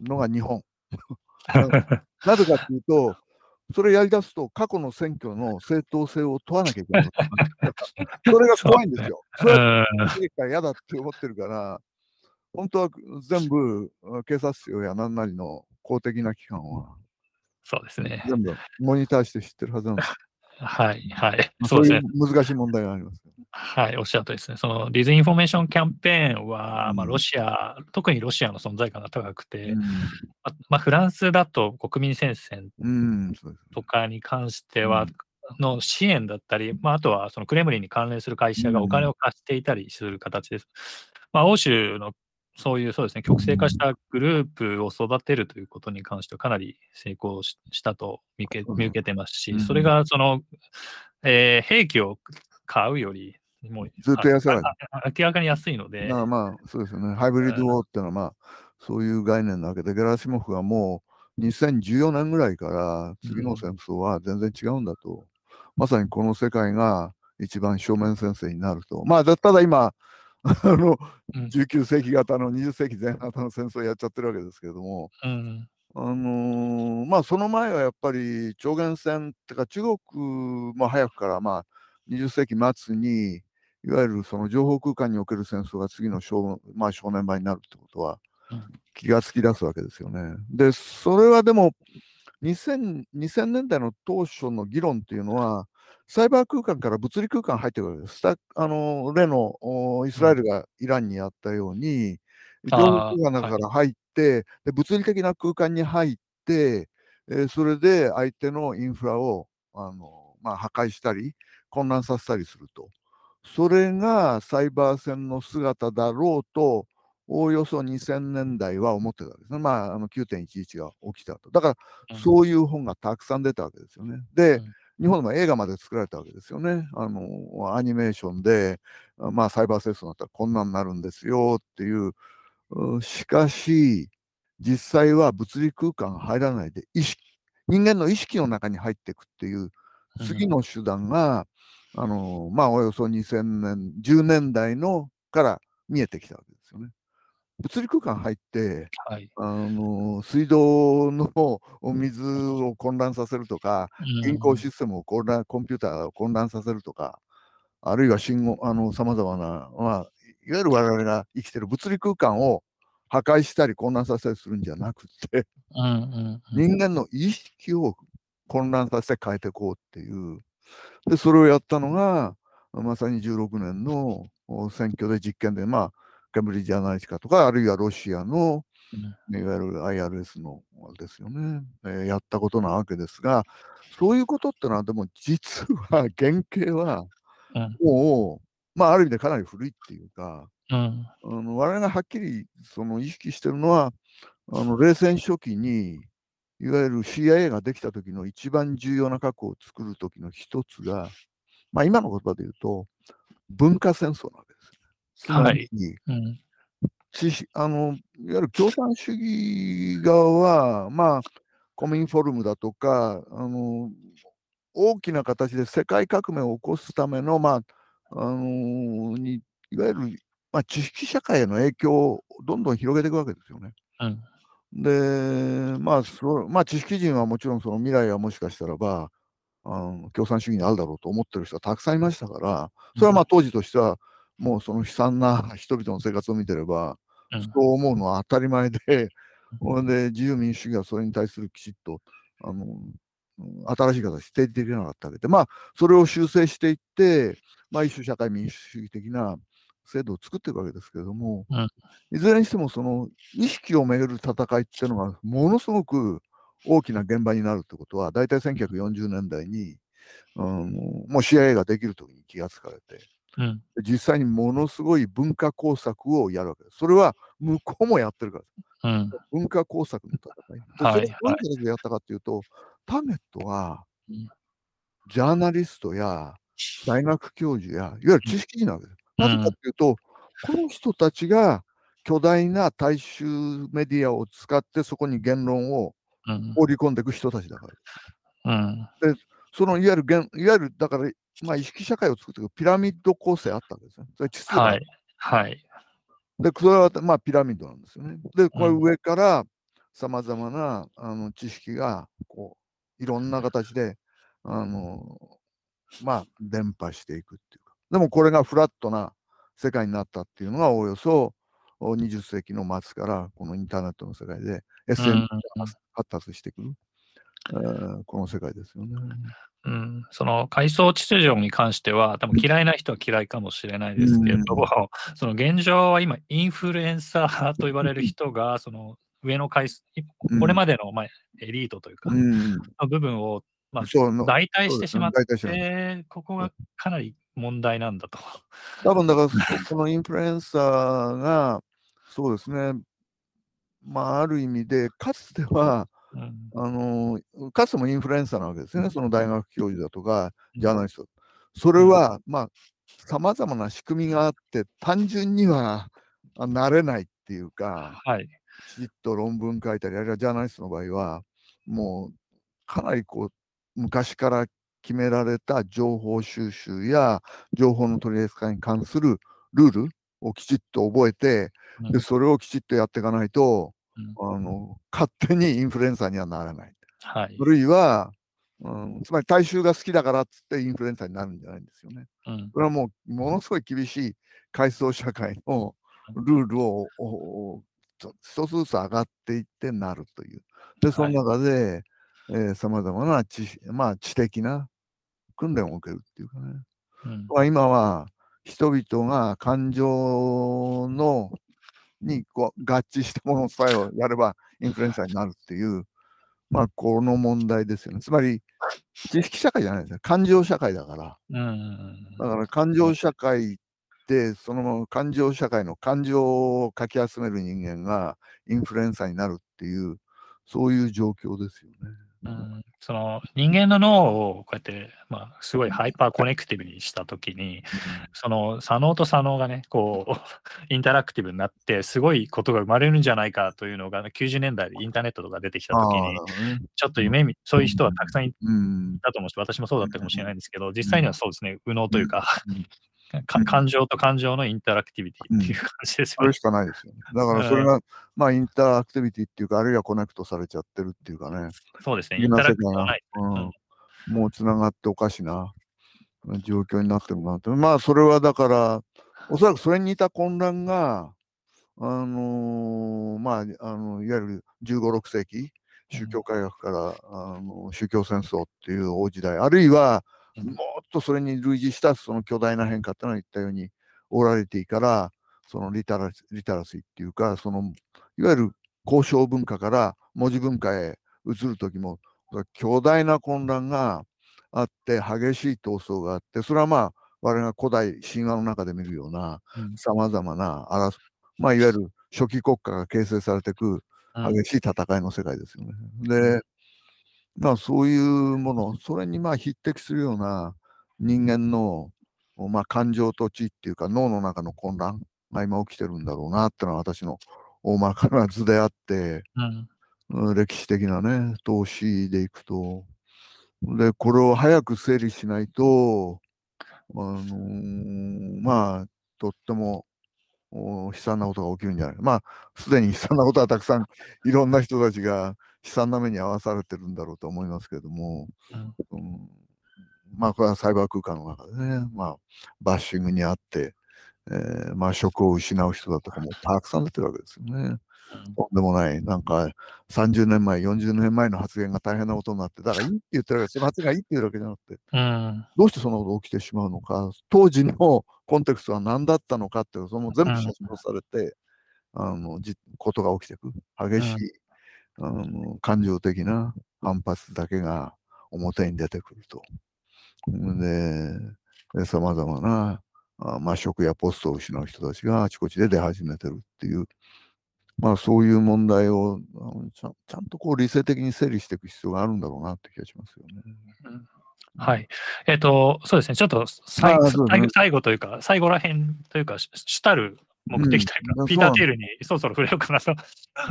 のが日本。[laughs] なぜかというと、それやりだすと過去の選挙の正当性を問わなきゃいけない。[laughs] それが怖いんですよ。それは嫌だって思ってるから、本当は全部警察庁や何なりの公的な機関は、そうですね。全部モニターして知ってるはずなんです。はい、はい。そうですね。難しい問題があります。はい、おっしゃるとですね。その disinformation キャンペーンは、うん、まあ、ロシア、特にロシアの存在感が高くて、うん、ままあ、フランスだと国民戦線とかに関しては、の支援だったり、まあ、あとはそのクレムリンに関連する会社がお金を貸していたりする形です。まあ、欧州のそういうそうですね、極性化したグループを育てるということに関してはかなり成功したと見受け見受けてますし、それがその、えー、兵器を買うより、もうずっと安い。明らかに安いので。まあまあ、そうですよね。ハイブリッドウォーっていうのは、まあ、そういう概念なわけで、ゲラシモフはもう2014年ぐらいから次の戦争は全然違うんだと。うん、まさにこの世界が一番正面戦線になると。まあ、ただ今、あの、19世紀型の20世紀前半の戦争やっちゃってるわけですけれども、うん、あのー、まあその前はやっぱり超限戦ってか中国も早くからまあ20世紀末にいわゆるその情報空間における戦争が次の正,、まあ、正念場になるってことは気がつき出すわけですよね。でそれはでも 2000, 2000年代の当初の議論っていうのはサイバー空間から物理空間入ってくるわけです。あの例のイスラエルがイランにやったように、情報空間の中から入って、はい、で物理的な空間に入って、えー、それで相手のインフラをあの、まあ、破壊したり、混乱させたりすると。それがサイバー戦の姿だろうと、おおよそ2000年代は思ってたわけですね。まあ、あの9.11が起きたと。だから、そういう本がたくさん出たわけですよね。で、うん日本でも映画まで作られたわけですよね。あの、アニメーションで、まあ、サイバー戦争になったらこんなんなるんですよっていう。しかし、実際は物理空間入らないで、意識、人間の意識の中に入っていくっていう、次の手段が、うん、あの、まあ、およそ2000年、10年代のから見えてきたわけです。物理空間入って、はい、あの水道の水を混乱させるとか、銀行システムを混乱、コンピューターを混乱させるとか、あるいは信号、あの、様々な、まあ、いわゆる我々が生きてる物理空間を破壊したり混乱させたりするんじゃなくて、人間の意識を混乱させて変えていこうっていう。で、それをやったのが、まさに16年の選挙で実験で、まあ、ケンブリッジアナリティカとか、あるいはロシアの、いわゆる IRS のですよね、えー、やったことなわけですが、そういうことってのは、でも実は [laughs] 原型は、もう、まあ、ある意味でかなり古いっていうか、うん、あの我々がはっきりその意識してるのは、あの冷戦初期に、いわゆる CIA ができた時の一番重要な核を作る時の一つが、まあ、今の言葉で言うと、文化戦争なわけです。つまり、はい、うん。あのいわゆる共産主義側は、まあ、コミンフォルムだとかあの、大きな形で世界革命を起こすための、まああのにいわゆる、まあ、知識社会への影響をどんどん広げていくわけですよね。うん、で、まあそまあ、知識人はもちろんその未来はもしかしたらば、あの共産主義にあるだろうと思ってる人はたくさんいましたから、それはまあ当時としては、もうその悲惨な人々の生活を見てれば、そう思うのは当たり前で、ほ、んで自由民主主義はそれに対するきちっとあの新しい形でできなかったわけで、まあ、それを修正していって、まあ、一種社会民主主義的な制度を作っていくわけですけれども、うん、いずれにしてもその意識をめぐる戦いっていうのがものすごく大きな現場になるってことは大体1940年代に、うん、もう CIA ができる時に気がつかれて、うん、実際にものすごい文化工作をやるわけです。それは向こうもやってるから。うん、文化工作の戦い。でそれをやったかっていうと、ターゲットは、ジャーナリストや大学教授や、いわゆる知識人なわけです。なぜかっていうと、この人たちが巨大な大衆メディアを使ってそこに言論を放り込んでいく人たちだから。うん、で、そのいわゆるいわゆるだから、まあ、意識社会を作っていくピラミッド構成あったわけですね。それ地数はい。はい。で、それはまあピラミッドなんですよね。で、これ上からさまざまなあの知識がこういろんな形であのまあ伝播していくっていうか。でもこれがフラットな世界になったっていうのがおよそ20世紀の末からこのインターネットの世界で SNS が発達してくる、えー、この世界ですよね。うん、その階層秩序に関しては、多分嫌いな人は嫌いかもしれないですけれども、うん、その現状は今、インフルエンサーと言われる人が、その上の階層、これまでの、まあ、エリートというか、の部分を、まあ、代替してしまって、ここがかなり問題なんだと。多分だから、このインフルエンサーが、そうですね、まあ、ある意味で、かつては、あのかつてもインフルエンサーなわけですね、その大学教授だとか、ジャーナリスト。それは、まあ、さまざまな仕組みがあって、単純にはなれないっていうか、はい、きちっと論文書いたり、あるいはジャーナリストの場合は、もうかなりこう昔から決められた情報収集や情報の取り扱いに関するルールをきちっと覚えて、でそれをきちっとやっていかないと、あの勝手にインフルエンサーにはならない。はい、あるいは、うん、つまり大衆が好きだからっつってインフルエンサーになるんじゃないんですよね。うん、これはもうものすごい厳しい階層社会のルールを一つずつ上がっていってなるという。で、その中で、さまざまな知,、まあ、知的な訓練を受けるっていうかね。うん、まあ、今は人々が感情のにこう合致したものさえをやればインフルエンサーになるっていう、まあ、この問題ですよね。つまり、知識社会じゃないですよ。感情社会だから。だから感情社会って、その感情社会の感情をかき集める人間がインフルエンサーになるっていう、そういう状況ですよね。うん、その人間の脳をこうやって、まあ、すごい hyperconnective にしたときに、うん、その左脳と左脳がね、こう、インタラクティブになって、すごいことが生まれるんじゃないかというのが、90年代でインターネットとか出てきたときに、ちょっと夢見、そういう人はたくさんいたと思うし、私もそうだったかもしれないんですけど、実際にはそうですね、右脳というか、感情と感情のインタラクティビティっていう感じですよね。それしかないですよね。だからそれが、まあ interactivity っていうか、あるいは connect されちゃってるっていうかね。そうですね、インタラクティブない、うん。もうつながっておかしな状況になってるなって。まあそれはだから、おそらくそれに似た混乱が、あのー、まあ、あのいわゆる15、6世紀、宗教改革から、あの宗教戦争っていう大時代、あるいはもっとそれに類似したその巨大な変化っていうのは言ったように、オーラリティから、そのリタラリタラシーっていうか、そのいわゆる交渉文化から文字文化へ移る時も、巨大な混乱があって、激しい闘争があって、それはまあ、我々が古代神話の中で見るような、さまざまな争、まあ、いわゆる初期国家が形成されてい。く激しい戦いの世界ですよね。で、まあ、そういうもの、それにまあ匹敵するような人間の、まあ、感情と知っていうか脳の中の混乱が今起きてるんだろうなってのは私の大まかな図であって、うん、歴史的なね投資でいくと。でこれを早く整理しないとあのー、まあとっても悲惨なことが起きるんじゃない。まあすでに悲惨なことはたくさんいろんな人たちが悲惨な目に遭わされてるんだろうと思いますけれども、うん、うん、まあこれはサイバー空間の中でね、まあバッシングにあって、えー、まあ職を失う人だとかもたくさん出てるわけですよね。とんでもない、なんか30年前、40年前の発言が大変なことになって、だからいいって言ってるわけその発言がいいって言うわけじゃなくて、うん、どうしてそんなこと起きてしまうのか、当時のコンテクストは何だったのかっていう、その全部写真されて、うん、あのじことが起きていく、激しい、うん、あの感情的な反発だけが表に出てくると。で、さまざまな、あまあ、職やポストを失う人たちがあちこちで出始めてるっていう、まあそういう問題をちゃちゃんとこう理性的に整理していく必要があるんだろうなって気がしますよね。うんはい。えっ、ー、と、そうですね。ちょっと最,、まあ最後というか、最後らへんというか、主たる目的というか、うん、ピーター・テールにそろそろ触れようかなと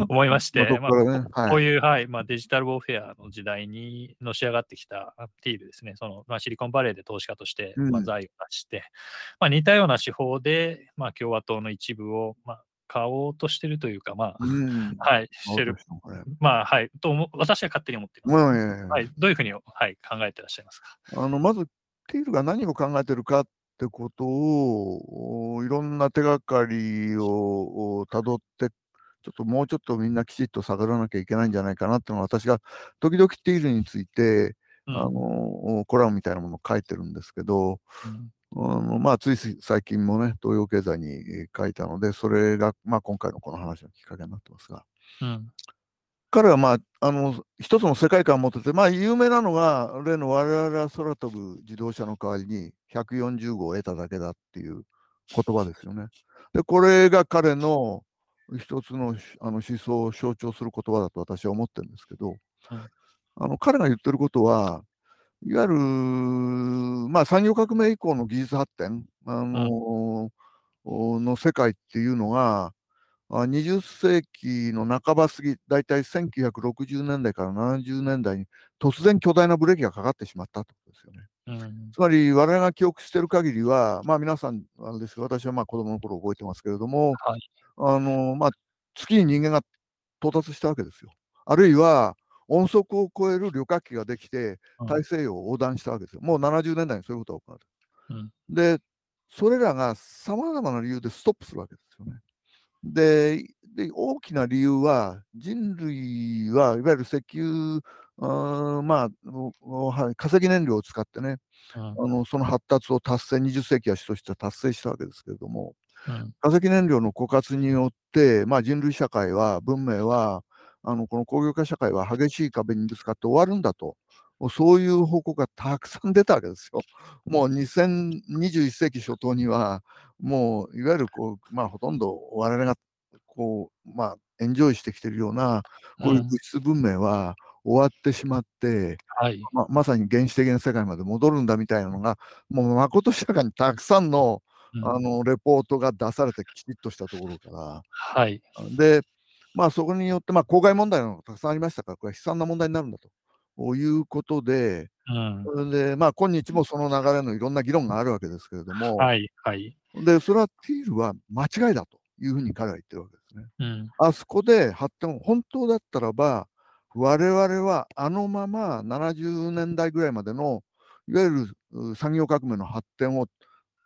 思いまして、まあ、こういう、はいまあ、デジタルウォーフェアの時代にのし上がってきたティールですね、そのまあ、シリコンバレーで投資家として、まあ、財を出して、うん、まあ、似たような手法で、まあ、共和党の一部を、まあ、買おうとしてるというか、まあ、うん、はい、してる。まあ、はい、と私は勝手に思っています。はい、どういうふうに、はい、考えてらっしゃいますか？あのまず、ティールが何を考えてるかってことを、いろんな手がかりをたどって、ちょっともうちょっとみんなきちっと探らなきゃいけないんじゃないかなっていうのは、私が時々ティールについて、うん、あのコラムみたいなものを書いてるんですけど、うん、あのまあ、つい最近もね、東洋経済に書いたので、それが、まあ、今回のこの話のきっかけになってますが、うん、彼はまあ、あの、一つの世界観を持ってて、まあ、有名なのが、例の我々は空飛ぶ自動車の代わりに140号を得ただけだっていう言葉ですよね。で、これが彼の一つのあの思想を象徴する言葉だと私は思ってるんですけど、はい、あの彼が言ってることは、いわゆる、まあ、産業革命以降の技術発展、あのー、の世界っていうのが、20世紀の半ば過ぎ、だいたい1960年代から70年代に突然巨大なブレーキがかかってしまったということですよね。うん、つまり我々が記憶している限りは、まあ皆さん、あれです私はまあ子供の頃覚えてますけれども、はい、あのまあ、月に人間が到達したわけですよ。あるいは音速を超える旅客機ができて、大西洋を横断したわけですよ。もう70年代にそういうことが行われる。うん、で、それらがさまざまな理由でストップするわけですよね。でで大きな理由は人類はいわゆる石油あまあ、化石燃料を使ってね、うん、あのその発達を達成、20世紀は主として達成したわけですけれども、うん、化石燃料の枯渇によって、まあ、人類社会は、文明は、あのこの工業化社会は激しい壁にぶつかって終わるんだと、そういう報告がたくさん出たわけですよ。もう2021世紀初頭には、もういわゆるこう、まあ、ほとんど我々がこう、まあ、エンジョイしてきてるような、こういう物質文明は終わってしまって、はい、ままさに原始的な世界まで戻るんだみたいなのが、もうまことしやかにたくさんの,、あのレポートが出されてきちっとしたところから、はい、で、まあ、そこによって、まあ、公害問題がたくさんありましたから、これは悲惨な問題になるんだということで、うん、でまあ、今日もその流れのいろんな議論があるわけですけれども、はいはい、でそれはティールは間違いだというふうに彼は言ってるわけですね。うん、あそこで発展、本当だったらば、我々はあのまま70年代ぐらいまでのいわゆる産業革命の発展を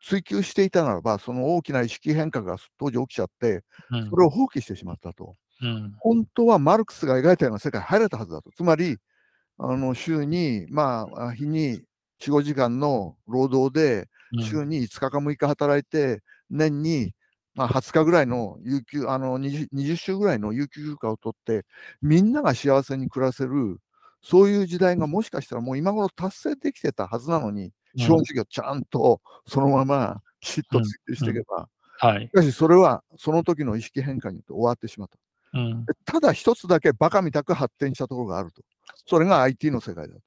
追求していたならば、その大きな意識変革が当時起きちゃって、それを放棄してしまったと。うん、本当はマルクスが描いたような世界に入れたはずだと。つまり、あの週に、まあ、日に4、5時間の労働で、週に5日か6日働いて、年にまあ、20日ぐらいの有給、あの 20, 20週ぐらいの有給休暇を取って、みんなが幸せに暮らせる、そういう時代がもしかしたらもう今頃達成できてたはずなのに、資本主義をちゃんとそのままきちっと追求していけば、はい、しかしそれはその時の意識変化によって終わってしまった。うん、ただ一つだけバカみたく発展したところがあると。それが IT の世界だと。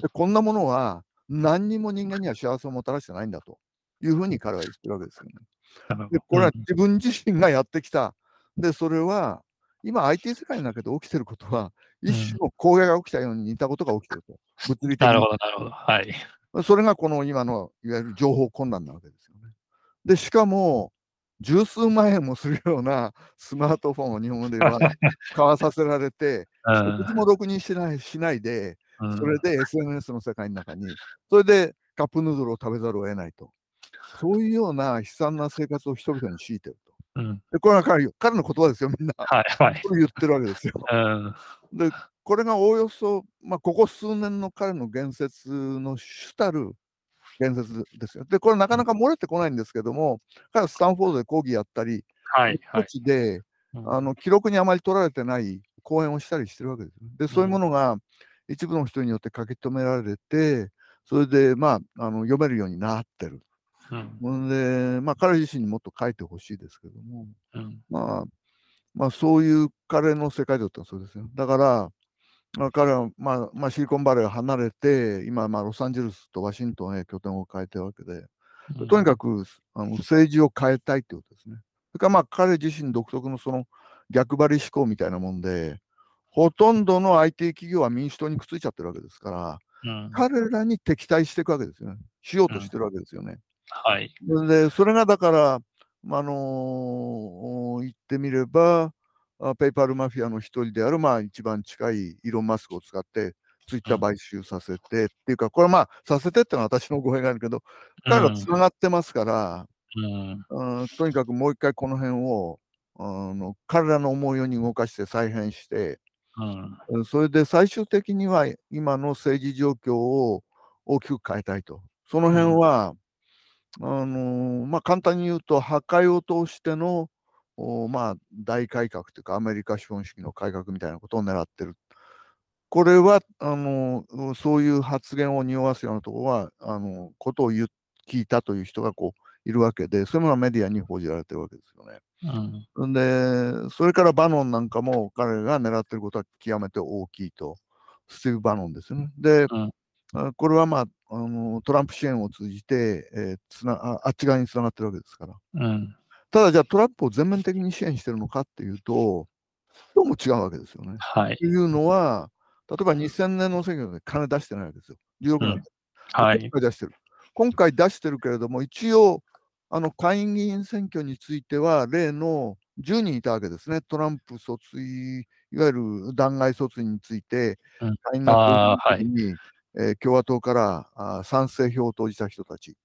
でこんなものは何にも人間には幸せをもたらしてないんだというふうに彼は言ってるわけですよね。[laughs] でこれは自分自身がやってきた。で、それは、今 IT 世界の中で起きてることは、一種の公害が起きたように似たことが起きてると。物理的なるほど、なるほど。はい。それがこの今のいわゆる情報困難なわけですよね。で、しかも、十数万円もするような [laughs] スマートフォンを日本では買わさせられて、[laughs] 一つもろくにしないしないで、それで SNS の世界の中に、それでカップヌードルを食べざるを得ないと。そういうような悲惨な生活を人々に強いてると。うん、でこれは彼彼の言葉ですよ、みんな。はいはい、これ言ってるわけですよ。うん、で、これがおおよそ、まあ、ここ数年の彼の言説の主たる言説ですよ。で、これなかなか漏れてこないんですけども、彼はスタンフォードで講義やったり、はいはい、で、あの記録にあまり取られてない講演をしたりしてるわけです。で、そういうものが一部の人によって書き留められて、それで、まあ、あの読めるようになってる。うん、で、まあ、彼自身にもっと書いてほしいですけども、うん、まあ、まあ、そういう彼の世界だったそうですよ。だから、まあ、彼は、まあまあ、シリコンバレーを離れて、今、まあ、ロサンゼルスとワシントンへ拠点を変えてるわけで、うん、とにかくあの政治を変えたいってことですね。それから、まあ、彼自身独特のその逆張り思考みたいなもんで、ほとんどの IT 企業は民主党にくっついちゃってるわけですから、うん、彼らに敵対していくわけですよね。しようとしてるわけですよね。はい。で、それがだから、あのー、言ってみれば、ペイパルマフィアの一人である、まあ、一番近いイーロン・マスクを使って、ツイッター買収させて、うん、っていうか、これはまあ、させてってのは私の語弊があるけど、彼らつながってますから、うん、うん、とにかくもう一回この辺を、あの彼らの思うように動かして再編して、うん、それで最終的には今の政治状況を大きく変えたいと。その辺は、あのー、まあ、簡単に言うと、破壊を通しての、まあ、大改革というか、アメリカ資本主義の改革みたいなことを狙ってる。これは、あのー、そういう発言を匂わすようなところは、あのー、ことを言聞いたという人がこういるわけで、そういうものはメディアに報じられてるわけですよね。うん、で、それからバノンなんかも彼が狙ってることは極めて大きいと。スティーブ・バノンですよね。で、うん、これはまあ、あのトランプ支援を通じて、えー、つなああっち側につながってるわけですから。うん、ただじゃあトランプを全面的に支援してるのかっていうと、どうも違うわけですよね。はい、というのは、例えば2000年の選挙で金出してないわけですよ。16年、うん、はい、今回出してる。今回出してるけれども、一応、あの下院議員選挙については、例の10人いたわけですね。トランプ訴追、いわゆる弾劾訴追について、下院が投に、えー、共和党からあ賛成票を投じた人たち、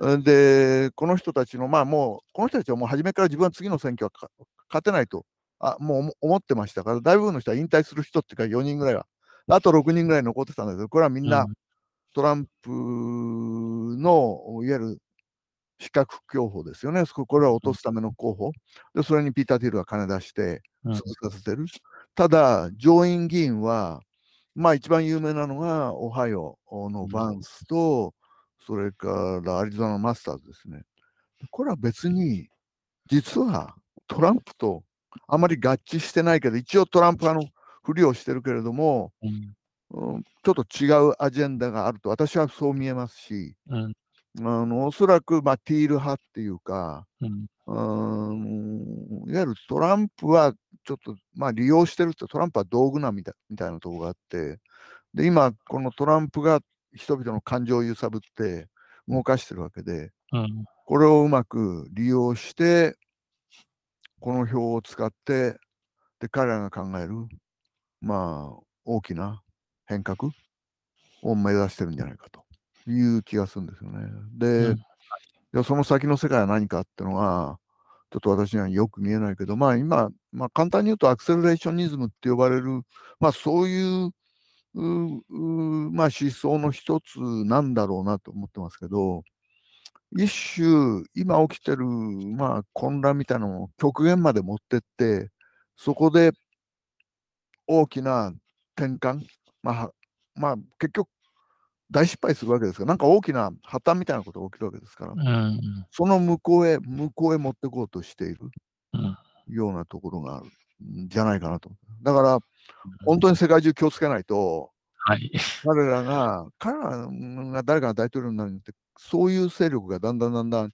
うん、でこの人たちのまあもうこの人たちはもう初めから自分は次の選挙は勝てないとあもう思ってましたから大部分の人は引退する人っていうか4人ぐらいは。あと6人ぐらい残ってたんだけどこれはみんなトランプのいわゆる資格競歩ですよね。これは落とすための候補。で、それにピーター・ティールが金出して続かせてる。うん、ただ、上院議員は、まあ一番有名なのが、オハイオのバンスと、それからアリゾナのマスターズですね。これは別に、実はトランプとあまり合致してないけど、一応トランプ派のふりをしてるけれども、うん、ちょっと違うアジェンダがあると私はそう見えますし、うん、あのおそらく、まあ、ティール派っていうか、うん、いわゆるトランプはちょっと、まあ、利用してるってトランプは道具なみたみたいなところがあってで今このトランプが人々の感情を揺さぶって動かしてるわけで、うん、これをうまく利用してこの表を使ってで彼らが考えるまあ大きな変革を目指してるんじゃないかという気がするんですよね。で、うん、その先の世界は何かっていうのはちょっと私にはよく見えないけど、まあ今、まあ、簡単に言うとアクセルレーショニズムって呼ばれる、まあそういうまあ、思想の一つなんだろうなと思ってますけど、一種、今起きてる、まあ、混乱みたいなのを極限まで持ってって、そこで大きな転換、まあ、まあ、結局、大失敗するわけですから、なんか大きな破綻みたいなことが起きるわけですから、うん、その向こうへ、向こうへ持っていこうとしているようなところがあるんじゃないかなと。だから、本当に世界中気をつけないと、はい、彼らが、彼らが誰かが大統領になるって、そういう勢力がだんだんだんだん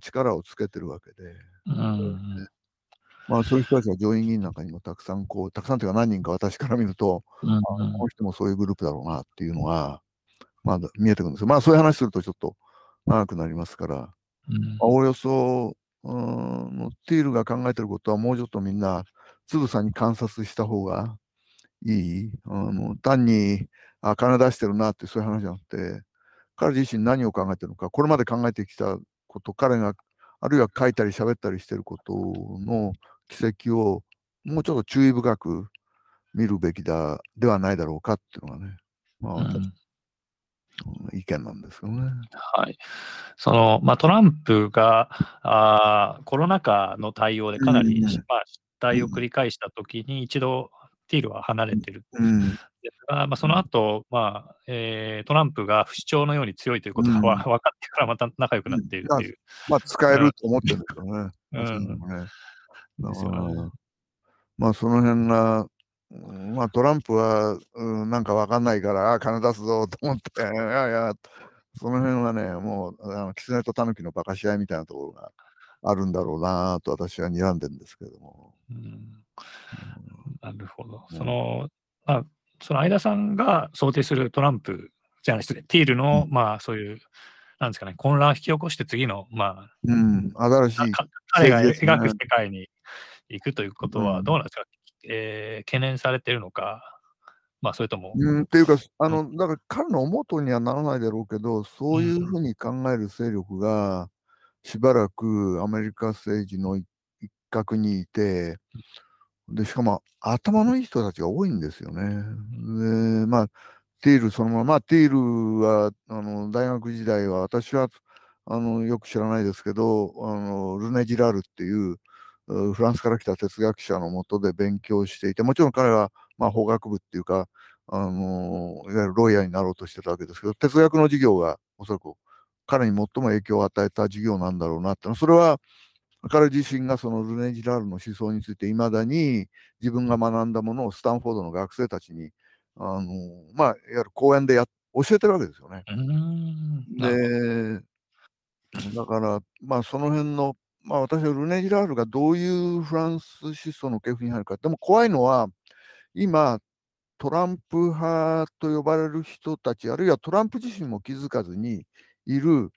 力をつけてるわけで、うん、まあそういう人たちが上院議員なんかにもたくさんこう、たくさんというか何人か私から見ると、うん、この人もそういうグループだろうなっていうのが、まあ見えてくるんですよ。まあそういう話するとちょっと長くなりますから、お、うん、およそ、うん、ティールが考えてることはもうちょっとみんなつぶさに観察した方がいい。あの単に、あ、金出してるなってそういう話じゃなくて、彼自身何を考えてるのか、これまで考えてきたこと、彼があるいは書いたり喋ったりしてることの軌跡をもうちょっと注意深く見るべきだではないだろうかっていうのがね、まあ、うん、意見なんですよね。はい。その、まあ、トランプがあコロナ禍の対応でかなり、うん、まあ、失態を繰り返したときに一度ティールは離れてるんですが、まあ、その後、まあえー、トランプが不死鳥のように強いということが、うん、分かってからまた仲良くなっているっていう。まあ、使えると思ってるんですけどね。うん。ですよね。まあ、その辺が、まあ、トランプは、うん、なんか分かんないから、あ金出すぞと思って、[laughs] いやいや、その辺はね、もう、あの狐と狸の馬鹿し合いみたいなところがあるんだろうなと私は睨んでるんですけれども。うん、なるほど。その、まあ、その相田さんが想定するトランプじゃない、失礼、ティールの、うん、まあ、そういう、なんですかね、混乱を引き起こして次の、まあ、うん、新しい、彼が描く世界に行くということは、どうなんですか、うん、えー、懸念されているのか、まあ、それとも。うん、っていうか、あの、だから彼の思うにはならないだろうけど、そういうふうに考える勢力が、しばらくアメリカ政治の一角にいて、で、しかも頭のいい人たちが多いんですよね。で、まあ、ティールそのまま、まあ、ティールは、あの、大学時代は、私は、あの、よく知らないですけど、あの、ルネ・ジラールっていう、フランスから来た哲学者のもとで勉強していて、もちろん彼は、まあ、法学部っていうか、あのいわゆるロイヤーになろうとしてたわけですけど、哲学の授業がおそらく彼に最も影響を与えた授業なんだろうなってそれは彼自身がそのルネ・ジラールの思想についていまだに自分が学んだものをスタンフォードの学生たちにあの、まあ、いわゆる講演でや教えてるわけですよね。でだから、まあ、その辺の、まあ、私はルネ・ジラールがどういうフランス思想の系譜に入るか。でも怖いのは今トランプ派と呼ばれる人たちあるいはトランプ自身も気づかずにいる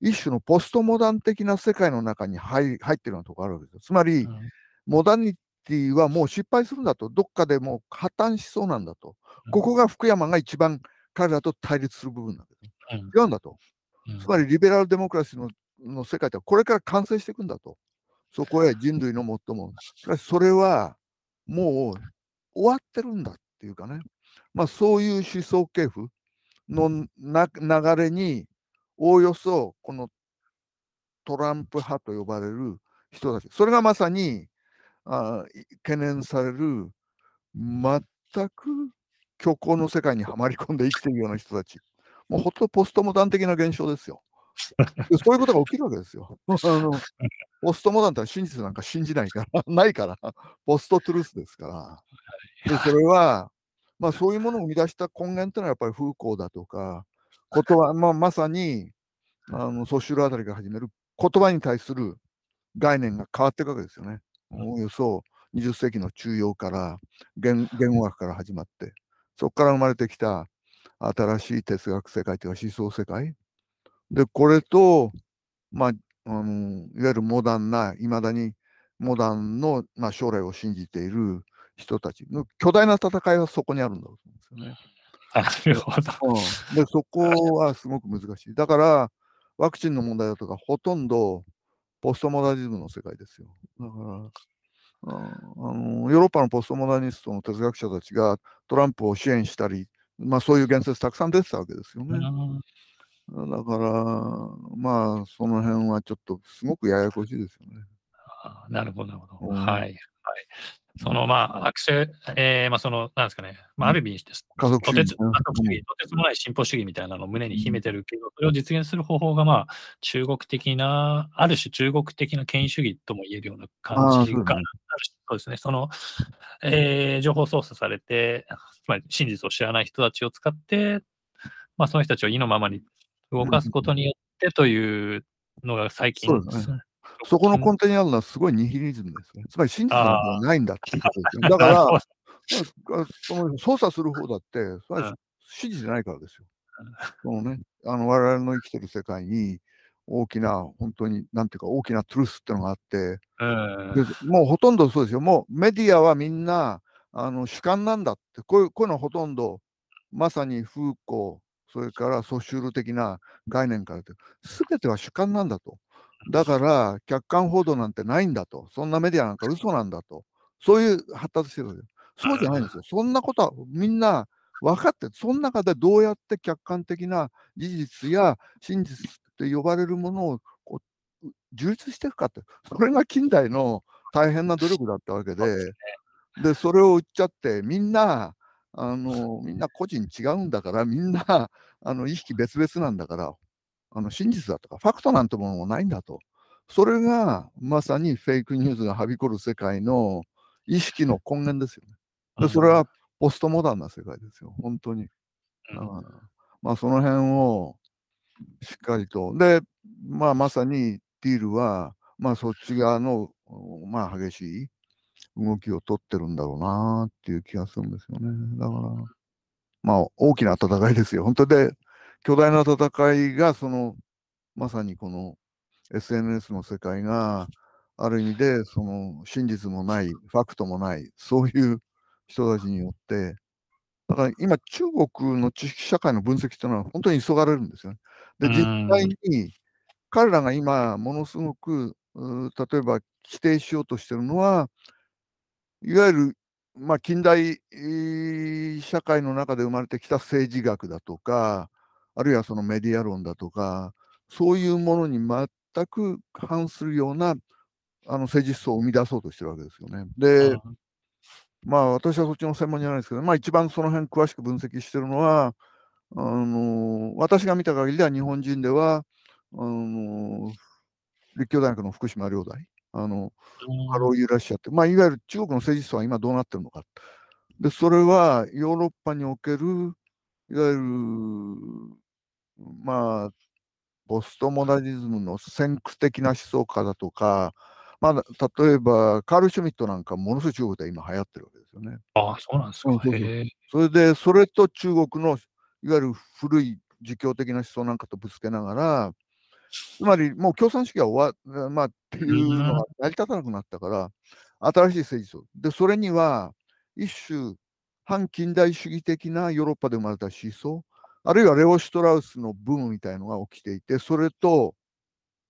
一種のポストモダン的な世界の中に入入ってるようなところあるわけですよ。つまり、うん、モダニティはもう失敗するんだと、どっかでもう破綻しそうなんだと。ここが福山が一番彼らと対立する部分なんです、うん、違うんだと。つまりリベラルデモクラシーのの世界ってこれから完成していくんだと。そこへ人類の最も。しかしそれはもう終わってるんだっていうかね。まあそういう思想系譜の流れにおおよそこのトランプ派と呼ばれる人たち、それがまさにあ懸念される全く虚構の世界にはまり込んで生きているような人たち、もうほんとポストモダン的な現象ですよ。そういうことが起きるわけですよ。[laughs] あのポストモダンって真実なんか信じないから、[laughs] ないから、ポストトゥルースですから。でそれは、まあそういうものを生み出した根源というのはやっぱり風光だとか、ことは、まあ、まさに、あの、ソシュルあたりが始める言葉に対する概念が変わっていくわけですよね。およそ20世紀の中庸から言言語学から始まって、そこから生まれてきた新しい哲学世界というか思想世界。で、これと、まあ、あのいわゆるモダンな、いまだにモダンの、まあ、将来を信じている人たちの巨大な戦いはそこにあるんだと思うんですよね。[laughs] なるほど。うん、で、そこはすごく難しい。だから、ワクチンの問題だとか、ほとんどポストモダニズムの世界ですよ。だから、あのヨーロッパのポストモダニストの哲学者たちがトランプを支援したり、まあ、そういう言説たくさん出てたわけですよね。だから、まあ、その辺はちょっとすごくややこしいですよね。なるほど、なるほど。はい。はいそのまあ、アクセ、えー、まあ、その、なんですかね、まあ、ある意味です。家族主義、とてつもない進歩主義みたいなのを胸に秘めてるけど、それを実現する方法が、まあ、中国的な、ある種中国的な権威主義とも言えるような感じが、あるそうですね、その、えー、情報操作されて、つまり真実を知らない人たちを使って、まあ、その人たちを意のままに動かすことによってというのが最近、そうですね。そこの根底にあるのはすごいニヒリズムですね。つまり真実なんてないんだっていうことですよ、[laughs] ね。だから、その操作する方だって、それは真実じゃないからですよ。そのね、あの我々の生きてる世界に大きな、本当に、なんていうか、大きなトゥルースっていうのがあって、もうほとんどそうですよ。もうメディアはみんなあの主観なんだって、こういうこういうのはほとんど、まさにフーコー、それからソシュール的な概念からす全ては主観なんだと。だから客観報道なんてないんだと。そんなメディアなんか嘘なんだと。そういう発達してるわけ。そうじゃないんですよ。そんなことはみんな分かって、その中でどうやって客観的な事実や真実って呼ばれるものをこう充実していくかって、それが近代の大変な努力だったわけで、で、それを売っちゃって、みんな、あ [laughs] の、みんな個人違うんだから、みんな、[laughs] あの、意識別々なんだから、あの、真実だとか、ファクトなんてものもないんだと。それが、まさにフェイクニュースがはびこる世界の意識の根源ですよね。でそれはポストモダンな世界ですよ、本当に。うん、まあ、その辺をしっかりと。で、まあ、まさにディールは、まあ、そっち側の、まあ、激しい動きを取ってるんだろうなっていう気がするんですよね。だから、まあ、大きな戦いですよ。本当で、巨大な戦いが、その、まさにこの SNS の世界が、ある意味で、その、真実もない、ファクトもない、そういう人たちによって、だから今、中国の知識社会の分析っていうのは本当に急がれるんですよね。で、実際に彼らが今、ものすごく、例えば規定しようとしてるのは、いわゆる、まあ、近代社会の中で生まれてきた政治学だとか、あるいはそのメディア論だとか、そういうものに全く反するようなあの政治思想を生み出そうとしてるわけですよね。で、まあ私はそっちの専門じゃないですけど、まあ一番その辺詳しく分析してるのは、あの私が見た限りでは日本人では、あの立教大学の福島良大、あの、ハローユーラシアって、まあ、いわゆる中国の政治思想は今どうなってるのか。で、それはヨーロッパにおける、いわゆる、まあ、ポストモダニズムの先駆的な思想家だとか、まあ、例えば、カール・シュミットなんかものすごい中国で今流行ってるわけですよね。ああ、そうなんですか。それで、それと中国のいわゆる古い儒教的な思想なんかとぶつけながら、つまりもう共産主義は終わ、まあ、っていうのが成り立たなくなったから、新しい政治と。で、それには一種反近代主義的なヨーロッパで生まれた思想、あるいはレオ・シュトラウスのブームみたいのが起きていて、それと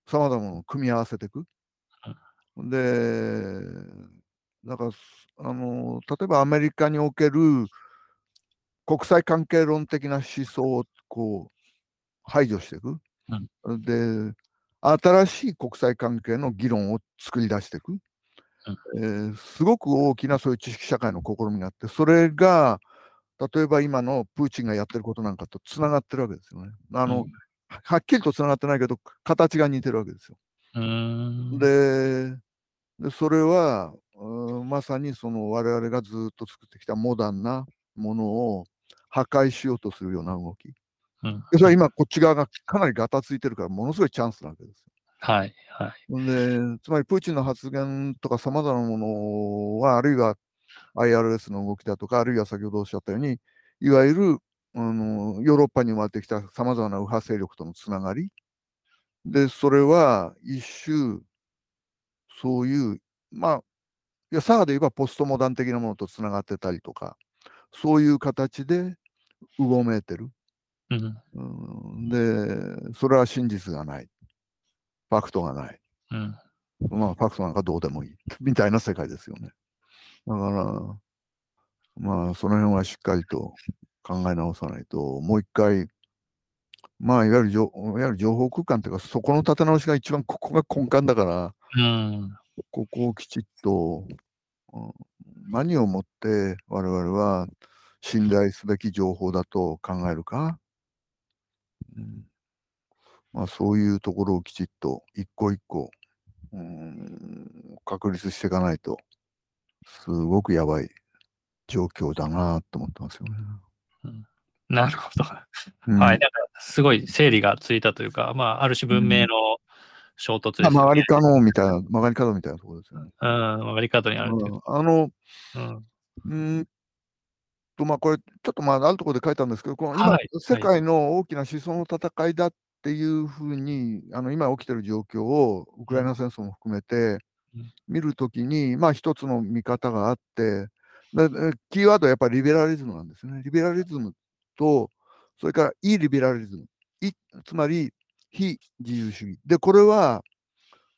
さまざまなものを組み合わせていく。で、だから、あの、例えばアメリカにおける国際関係論的な思想をこう排除していく。うん、で、新しい国際関係の議論を作り出していく。うん、えー、すごく大きなそういう知識社会の試みがあって、それが、例えば今のプーチンがやってることなんかとつながってるわけですよね。あの、うん、はっきりとつながってないけど、形が似てるわけですよ。でで、それは、まさにその我々がずっと作ってきたモダンなものを破壊しようとするような動き。うん、それは今、こっち側がかなりガタついてるから、ものすごいチャンスなわけですよ。はいはい、でつまり、プーチンの発言とかさまざまなものは、あるいは IRS の動きだとか、あるいは先ほどおっしゃったように、いわゆるあのヨーロッパに生まれてきたさまざまな右派勢力とのつながり。で、それは一種、そういう、まあ、いや、佐賀で言えばポストモダン的なものとつながってたりとか、そういう形でうごめいてる。うん、で、それは真実がない。ファクトがない。うん、まあ、ファクトなんかどうでもいい。みたいな世界ですよね。だから、まあ、その辺はしっかりと考え直さないと、もう一回、まあ、いわゆる情いわゆる情報空間というか、そこの立て直しが一番ここが根幹だから、うん、ここをきちっと、うん、何をもって我々は信頼すべき情報だと考えるか、うん、まあ、そういうところをきちっと一個一個、うん、確立していかないと、すごくやばい状況だなと思ってますよね。うん、[laughs] なるほど。うん、はい。なんかすごい整理がついたというか、まあ、ある種文明の衝突ですね、曲がり角みたいな、曲がり角みたいなところですよね。うん、曲がり角にあるあの、うん、んと、まあ、これ、ちょっとまあ、あるところで書いたんですけど、この今、はい、世界の大きな思想の戦いだっていうふうに、あの今起きてる状況を、ウクライナ戦争も含めて見るときに、まあ、一つの見方があって、でキーワードはやっぱりリベラリズムなんですね。リベラリズムと、それからイリベラリズム、つまり非自由主義。で、これは、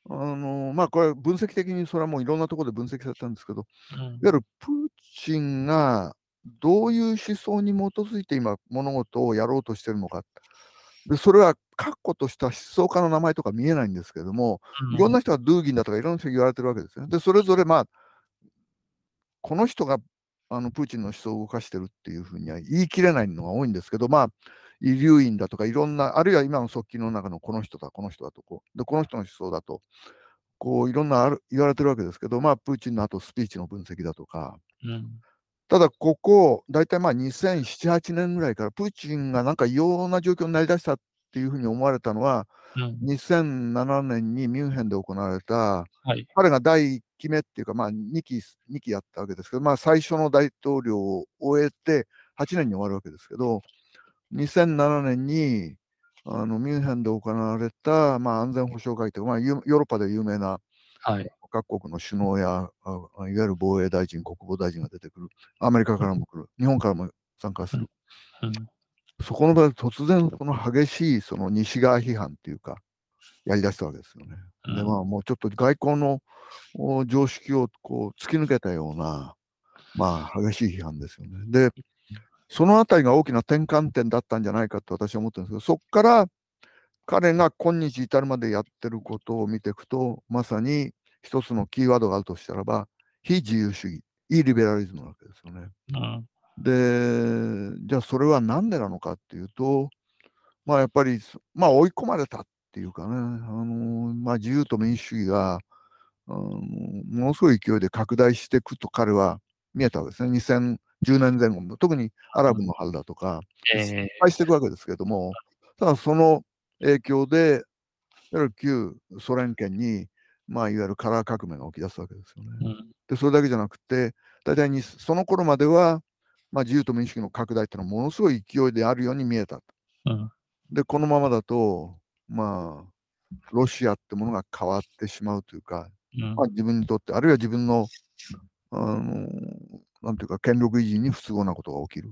あのまあ、これ分析的にそれはもういろんなところで分析されたんですけど、うん、いわゆるプーチンがどういう思想に基づいて今物事をやろうとしてるのか。でそれは確固とした思想家の名前とか見えないんですけれども、いろんな人がドゥーギンだとかいろんな人が言われてるわけですよね。で、それぞれまあ、この人があのプーチンの思想を動かしてるっていうふうには言い切れないのが多いんですけど、まあ、遺留院だとかいろんな、あるいは今の側近の中のこの人だ、この人だとこう、で、この人の思想だと、こういろんなある言われてるわけですけど、まあ、プーチンの後スピーチの分析だとか、うん、ただ、ここ、大体まあ2007、8年ぐらいから、プーチンがなんか異様な状況になりだしたっていうふうに思われたのは、うん、2007年にミュンヘンで行われた、はい、彼が第1期目っていうか、まあ2期、2期やったわけですけど、まあ最初の大統領を終えて8年に終わるわけですけど、2007年にあのミュンヘンで行われた、まあ、安全保障会議というか、まあ、ヨーロッパで有名な、はい、各国の首脳や、いわゆる防衛大臣、国防大臣が出てくる、アメリカからも来る、日本からも参加する。そこの場で突然、この激しいその西側批判っていうか、やりだしたわけですよね。うん、で、まあ、もうちょっと外交の常識をこう突き抜けたような、まあ、激しい批判ですよね。で、そのあたりが大きな転換点だったんじゃないかと私は思ってるんですけど、そこから彼が今日至るまでやってることを見ていくと、まさに一つのキーワードがあるとしたらば、非自由主義、イリベラリズムなわけですよね。うん、で、じゃあそれは何でなのかっていうと、まあやっぱり、まあ追い込まれたっていうかね、あのまあ、自由と民主主義が、あのものすごい勢いで拡大していくと彼は見えたわけですね。2010年前後も、特にアラブの春だとか、失敗していくわけですけれども、ただその影響で、いわゆる旧ソ連圏にまあ、いわゆるカラー革命が起き出すわけですよね。うん、で、それだけじゃなくて、大体にその頃までは、まあ、自由と民主主義の拡大っていうのはものすごい勢いであるように見えた。うん、で、このままだと、まあ、ロシアってものが変わってしまうというか、うん、まあ、自分にとって、あるいは自分の、あのなんていうか、権力維持に不都合なことが起きる。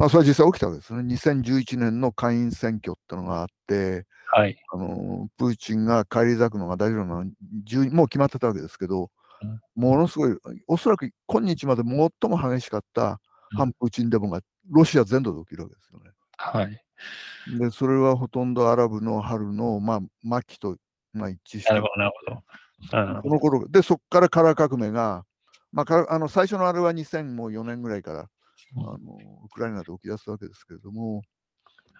まあ、それは実際起きたわけですね。2011年の下院選挙ってのがあって、はい、あのプーチンが返り咲くのが大丈夫なのもう決まってたわけですけど、うん、ものすごい、おそらく今日まで最も激しかった反プーチンデモがロシア全土で起きるわけですよね。はい、でそれはほとんどアラブの春の、まあ、末期と、まあ、一致して。なるほど。この頃で、そこからカラー革命が、まあ、あの最初のあれは2004年ぐらいからあのウクライナで起き出すわけですけれども、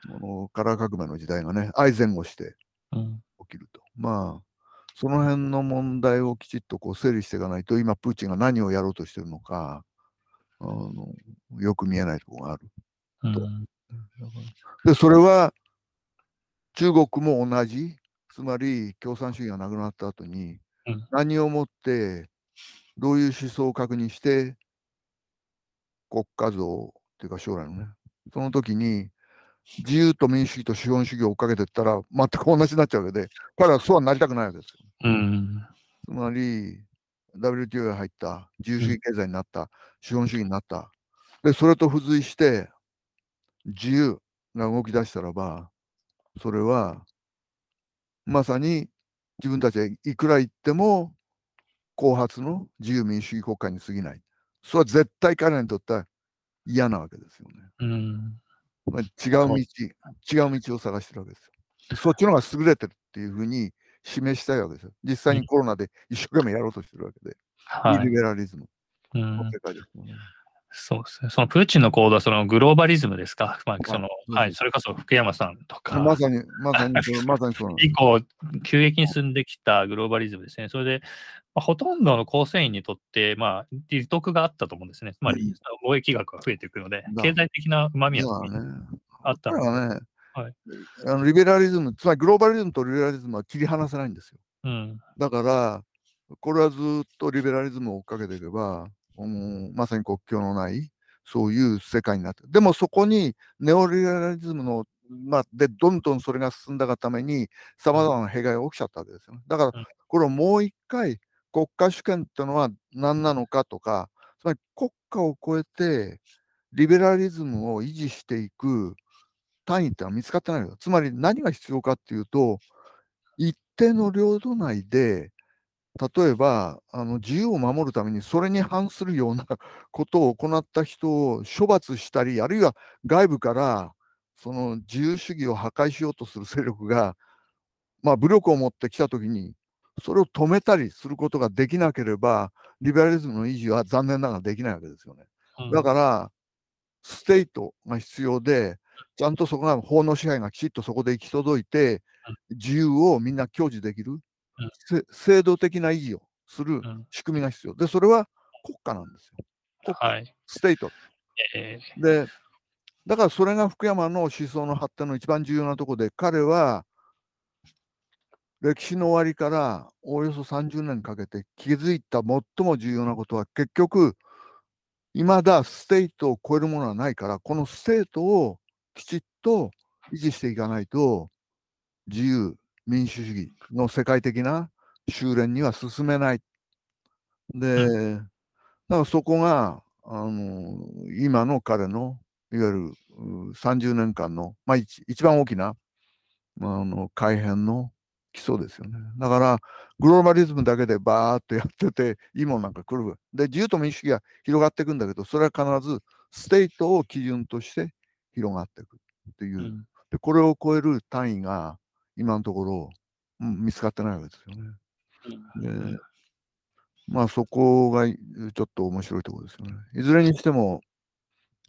このカラー革命の時代がね、相前後して起きると。うん、まあ、その辺の問題をきちっとこう整理していかないと、今、プーチンが何をやろうとしてるのか、あのよく見えないところがある。と。うん、で、それは中国も同じ、つまり共産主義がなくなった後に、何をもって、どういう思想を確認して、国家像っていうか将来のね、その時に自由と民主主義と資本主義を追っかけていったら全く同じになっちゃうわけで、彼はそうはなりたくないわけですよ。うん、つまり、WTO が入った自由主義経済になった、うん、資本主義になった。で、それと付随して自由が動き出したらば、それはまさに自分たちはいくら言っても後発の自由民主主義国家に過ぎない。それは絶対彼らにとっては嫌なわけですよね。うんまあ、違う道、違う道を探してるわけですよ。そっちの方が優れてるっていうふうに示したいわけですよ。実際にコロナで一生懸命やろうとしてるわけで。はい、リベラリズムの世界ですもんね。そうですね。そのプーチンの行動はそのグローバリズムですか？まあ、その、はい、それこそ福山さんとか。まさに、まさに、まさにそう以降、急激に進んできたグローバリズムですね。それで、まあ、ほとんどの構成員にとって、まあ、利得があったと思うんですね。つまり、貿易額が増えていくので、経済的なうまみは、あったので。ね、はい、あのリベラリズム、つまりグローバリズムとリベラリズムは切り離せないんですよ。うん、だから、これはずっとリベラリズムを追っかけていけば、うん、まさに国境のないそういう世界になってでもそこにネオリベラリズムの、まあ、でどんどんそれが進んだがためにさまざまな弊害が起きちゃったわけですよね。だからこれをもう一回国家主権ってのは何なのかとかつまり国家を超えてリベラリズムを維持していく単位ってのは見つかってないよ。つまり何が必要かっていうと、一定の領土内で、例えばあの自由を守るためにそれに反するような [laughs] ことを行った人を処罰したり、あるいは外部からその自由主義を破壊しようとする勢力が、まあ、武力を持ってきたときに、それを止めたりすることができなければ、リベラリズムの維持は残念ながらできないわけですよね。だから、 state が必要で、ちゃんとそこが法の支配がきちっとそこで行き届いて、自由をみんな享受できる、制度的な維持をする仕組みが必要。で、それは国家なんですよ。国家、はい、 state。えー、で、だからそれが福山の思想の発展の一番重要なところで、彼は歴史の終わりからおおよそ30年かけて気づいた最も重要なことは結局、いまだ state を超えるものはないから、この state をきちっと維持していかないと、自由、民主主義の世界的な収斂には進めない。で、だからそこが、あの今の彼のいわゆる30年間の、まあ、一番大きな、まあ、あの改変の基礎ですよね。だから、グローバリズムだけでバーっとやってて、いいもんなんか来る。で、自由と民主主義が広がっていくんだけど、それは必ずstate を基準として広がっていくっていう。うん、で、これを超える単位が今のところ、うん、見つかってないわけですよね。で、まあそこがちょっと面白いところですよね。いずれにしても、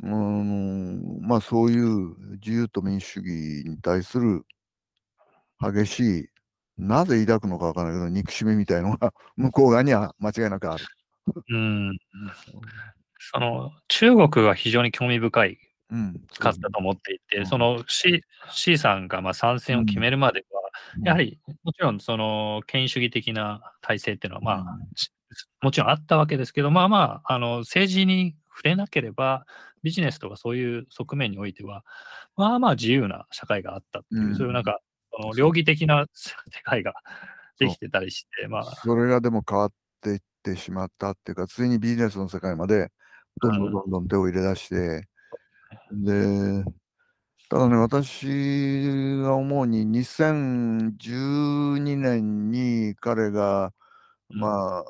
うん、まあそういう自由と民主主義に対する激しい、なぜ抱くのかわからないけど、憎しみみたいのが [laughs] 向こう側には間違いなくある。うん。その中国は非常に興味深いかったと思っていて、うん、その C, C さんがまあ参戦を決めるまでは、うん、やはりもちろんその権威主義的な体制っていうのは、まあ、うん、もちろんあったわけですけど、まあまあ、あの政治に触れなければ、ビジネスとかそういう側面においては、まあまあ自由な社会があったっていう、そういうなんか、その両義的な世界ができてたりして、まあ。それがでも変わっていってしまったっていうか、ついにビジネスの世界までどんどん。どんどん手を入れ出して、で、ただね、私が思うに2012年に彼が、まあ、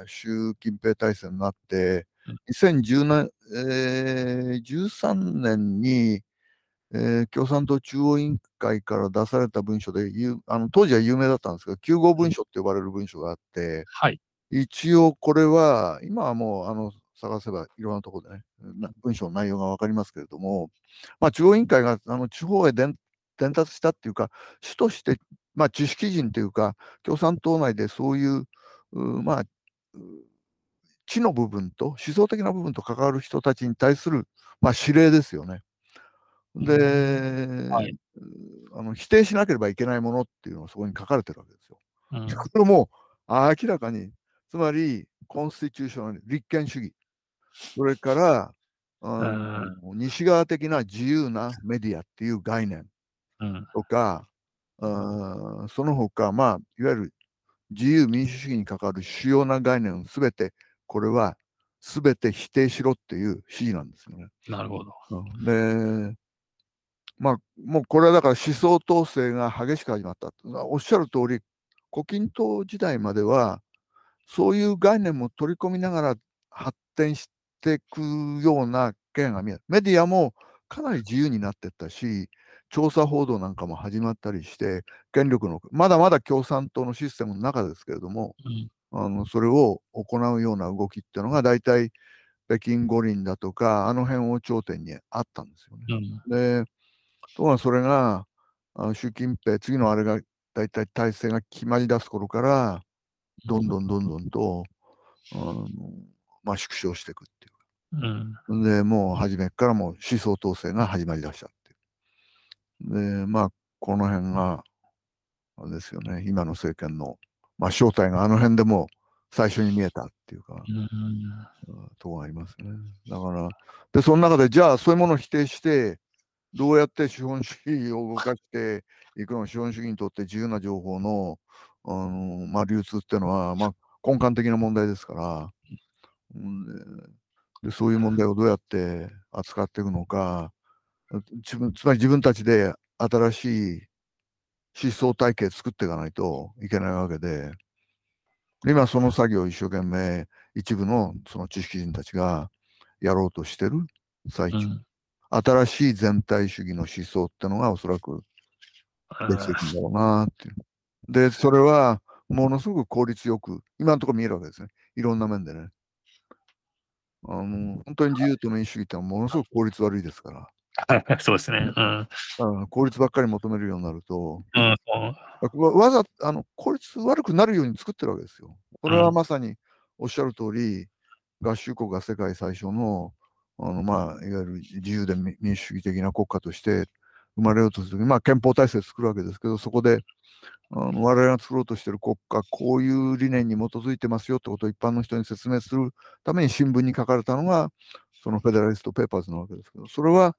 あ習近平体制になって、2013年に、えー、共産党中央委員会から出された文書で、あの当時は有名だったんですけど、9号文書って呼ばれる文書があって、はい、一応これは、今はもうあの探せばいろんなところでね、文章の内容が分かりますけれども、まあ、中央委員会があの地方へ伝達したっていうか、主として、まあ、知識人というか、共産党内でそういう、うまあ、知の部分と、思想的な部分と関わる人たちに対する、まあ、指令ですよね。で、はい、あの否定しなければいけないものっていうのがそこに書かれてるわけですよ。うん、これも明らかに、つまり、コンスティチューション、立憲主義、それから、うん、西側的な自由なメディアっていう概念とか、うん、その他、まあ、いわゆる自由民主主義に関わる主要な概念をすべて、これはすべて否定しろっていう指示なんですよね。なるほど。で、まあ、もうこれはだから思想統制が激しく始まった。おっしゃる通り、胡錦涛時代までは、そういう概念も取り込みながら発展していくような件が見える。メディアもかなり自由になっていったし、調査報道なんかも始まったりして、権力の、まだまだ共産党のシステムの中ですけれども、うん、あのそれを行うような動きっていうのが、大体北京五輪だとか、あの辺を頂点にあったんですよね。うん、で、とはそれが、あ習近平、次のあれが大体体制が決まり出す頃から、どんどんどんどんと、あのまあ、縮小していくう。うん、で、もう初めからもう思想統制が始まりだしたっていう。で、まあ、この辺が、あれですよね、今の政権の、まあ、正体があの辺でも最初に見えたっていうか、うん、とこがありますね。だから、で、その中で、じゃあ、そういうものを否定して、どうやって資本主義を動かしていくの資本主義にとって自由な情報の、あのまあ、流通っていうのは、まあ、根幹的な問題ですから、でそういう問題をどうやって扱っていくのか、自分つまり自分たちで新しい思想体系作っていかないといけないわけで、今その作業を一生懸命一部のその知識人たちがやろうとしてる最中、うん、新しい全体主義の思想ってのがおそらくできていくんだろうなっていう。で、それはものすごく効率よく、今のところ見えるわけですね。いろんな面でね。あの本当に自由と民主主義ってものすごく効率悪いですから。[laughs] そうですね。うん、効率ばっかり求めるようになると、うん、わざあの効率悪くなるように作ってるわけですよ。これはまさにおっしゃる通り、合衆国が世界最初のあの、まあ、いわゆる自由で民主主義的な国家として生まれようとするとき、まあ、憲法体制を作るわけですけど、そこであの我々が作ろうとしている国家、こういう理念に基づいてますよってことを一般の人に説明するために新聞に書かれたのが、そのフェデラリスト・ペーパーズなわけですけど、それは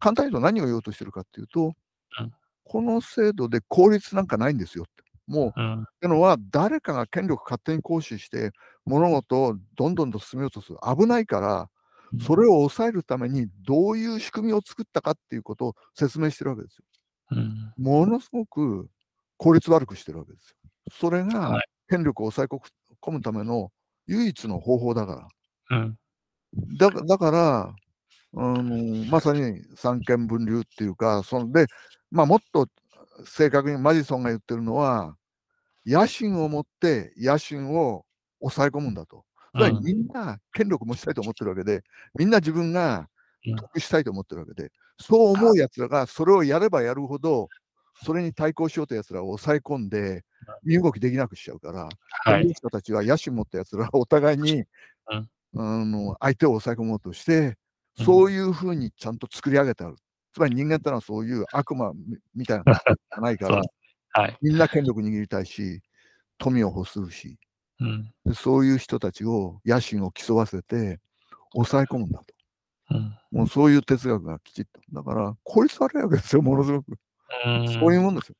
簡単に言うと何を言おうとしてるかっていうと、うん、この制度で効率なんかないんですよって。もう、うん、ってのは誰かが権力勝手に行使して物事をどんどんと進めようとする。危ないからそれを抑えるためにどういう仕組みを作ったかっていうことを説明してるわけですよ。うん、ものすごく効率悪くしてるわけですよ。それが権力を抑え込むための唯一の方法だから。うん、だだから、あのまさに三権分立っていうか、そんで、まあ、もっと正確にマジソンが言ってるのは、野心を持って野心を抑え込むんだと。つまりみんな権力持ちたいと思ってるわけで、みんな自分が得したいと思ってるわけで、そう思うやつらがそれをやればやるほど、それに対抗しようとやつらを抑え込んで、身動きできなくしちゃうから、はい、人たちは野心持ったやつらお互いに、うん、あの相手を抑え込もうとして、そういうふうにちゃんと作り上げてある。つまり人間ってのはそういう悪魔みたいなのがないから、[laughs] はい、みんな権力握りたいし、富を欲するし、うん、そういう人たちを野心を競わせて抑え込むんだと。うん、もうそういう哲学がきちっと。だから、効率悪いわけですよ、ものすごく。そういうもんですよ。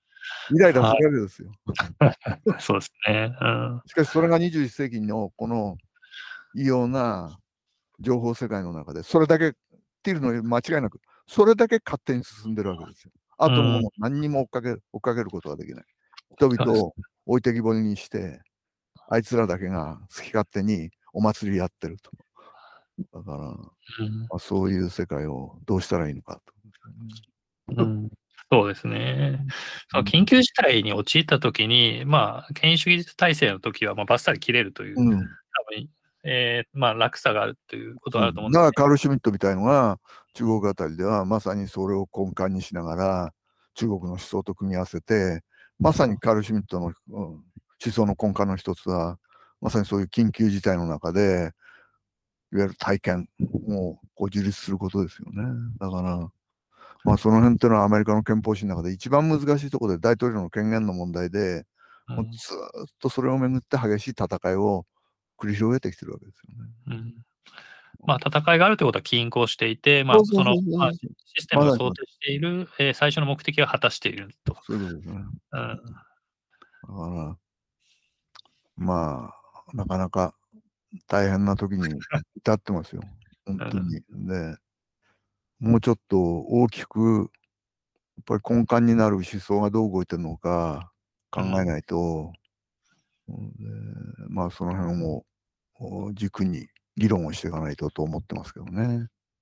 イライラするわけですよ。[laughs] そうですね、うん。しかし、それが21世紀のこの異様な情報世界の中で、それだけ、っていうの間違いなく、それだけ勝手に進んでるわけですよ。あともう何にも追っかける追っかけることができない。人々を置いてきぼりにして、あいつらだけが好き勝手にお祭りやってると。だから、うん、まあ、そういう世界をどうしたらいいのかと。うん、そうですね。その緊急事態に陥ったときに、まあ、権威主義体制の時はまは、ばっさり切れるという、うん、多分えー、まあ、落差があるということがあると思うんです、ね、だからカール・シュミットみたいのが中国あたりではまさにそれを根幹にしながら中国の思想と組み合わせてまさにカール・シュミットの、うん、思想の根幹の一つはまさにそういう緊急事態の中でいわゆる体験をこう自立することですよね。だから、まあ、その辺っていうのはアメリカの憲法史の中で一番難しいところで大統領の権限の問題で、もうずっとそれをめぐって激しい戦いを繰り広げてきてるわけですよね。うんまあ、戦いがあるということは均衡していて、まあ、その、まあ、システムを想定している、えー、最初の目的は果たしていると。そうですね。うん、だから、まあ、なかなか大変な時に至ってますよ。本当に。で、もうちょっと大きく、やっぱり根幹になる思想がどう動いてるのか考えないと、うん、まあその辺も軸に議論をしていかないとと思ってますけどね。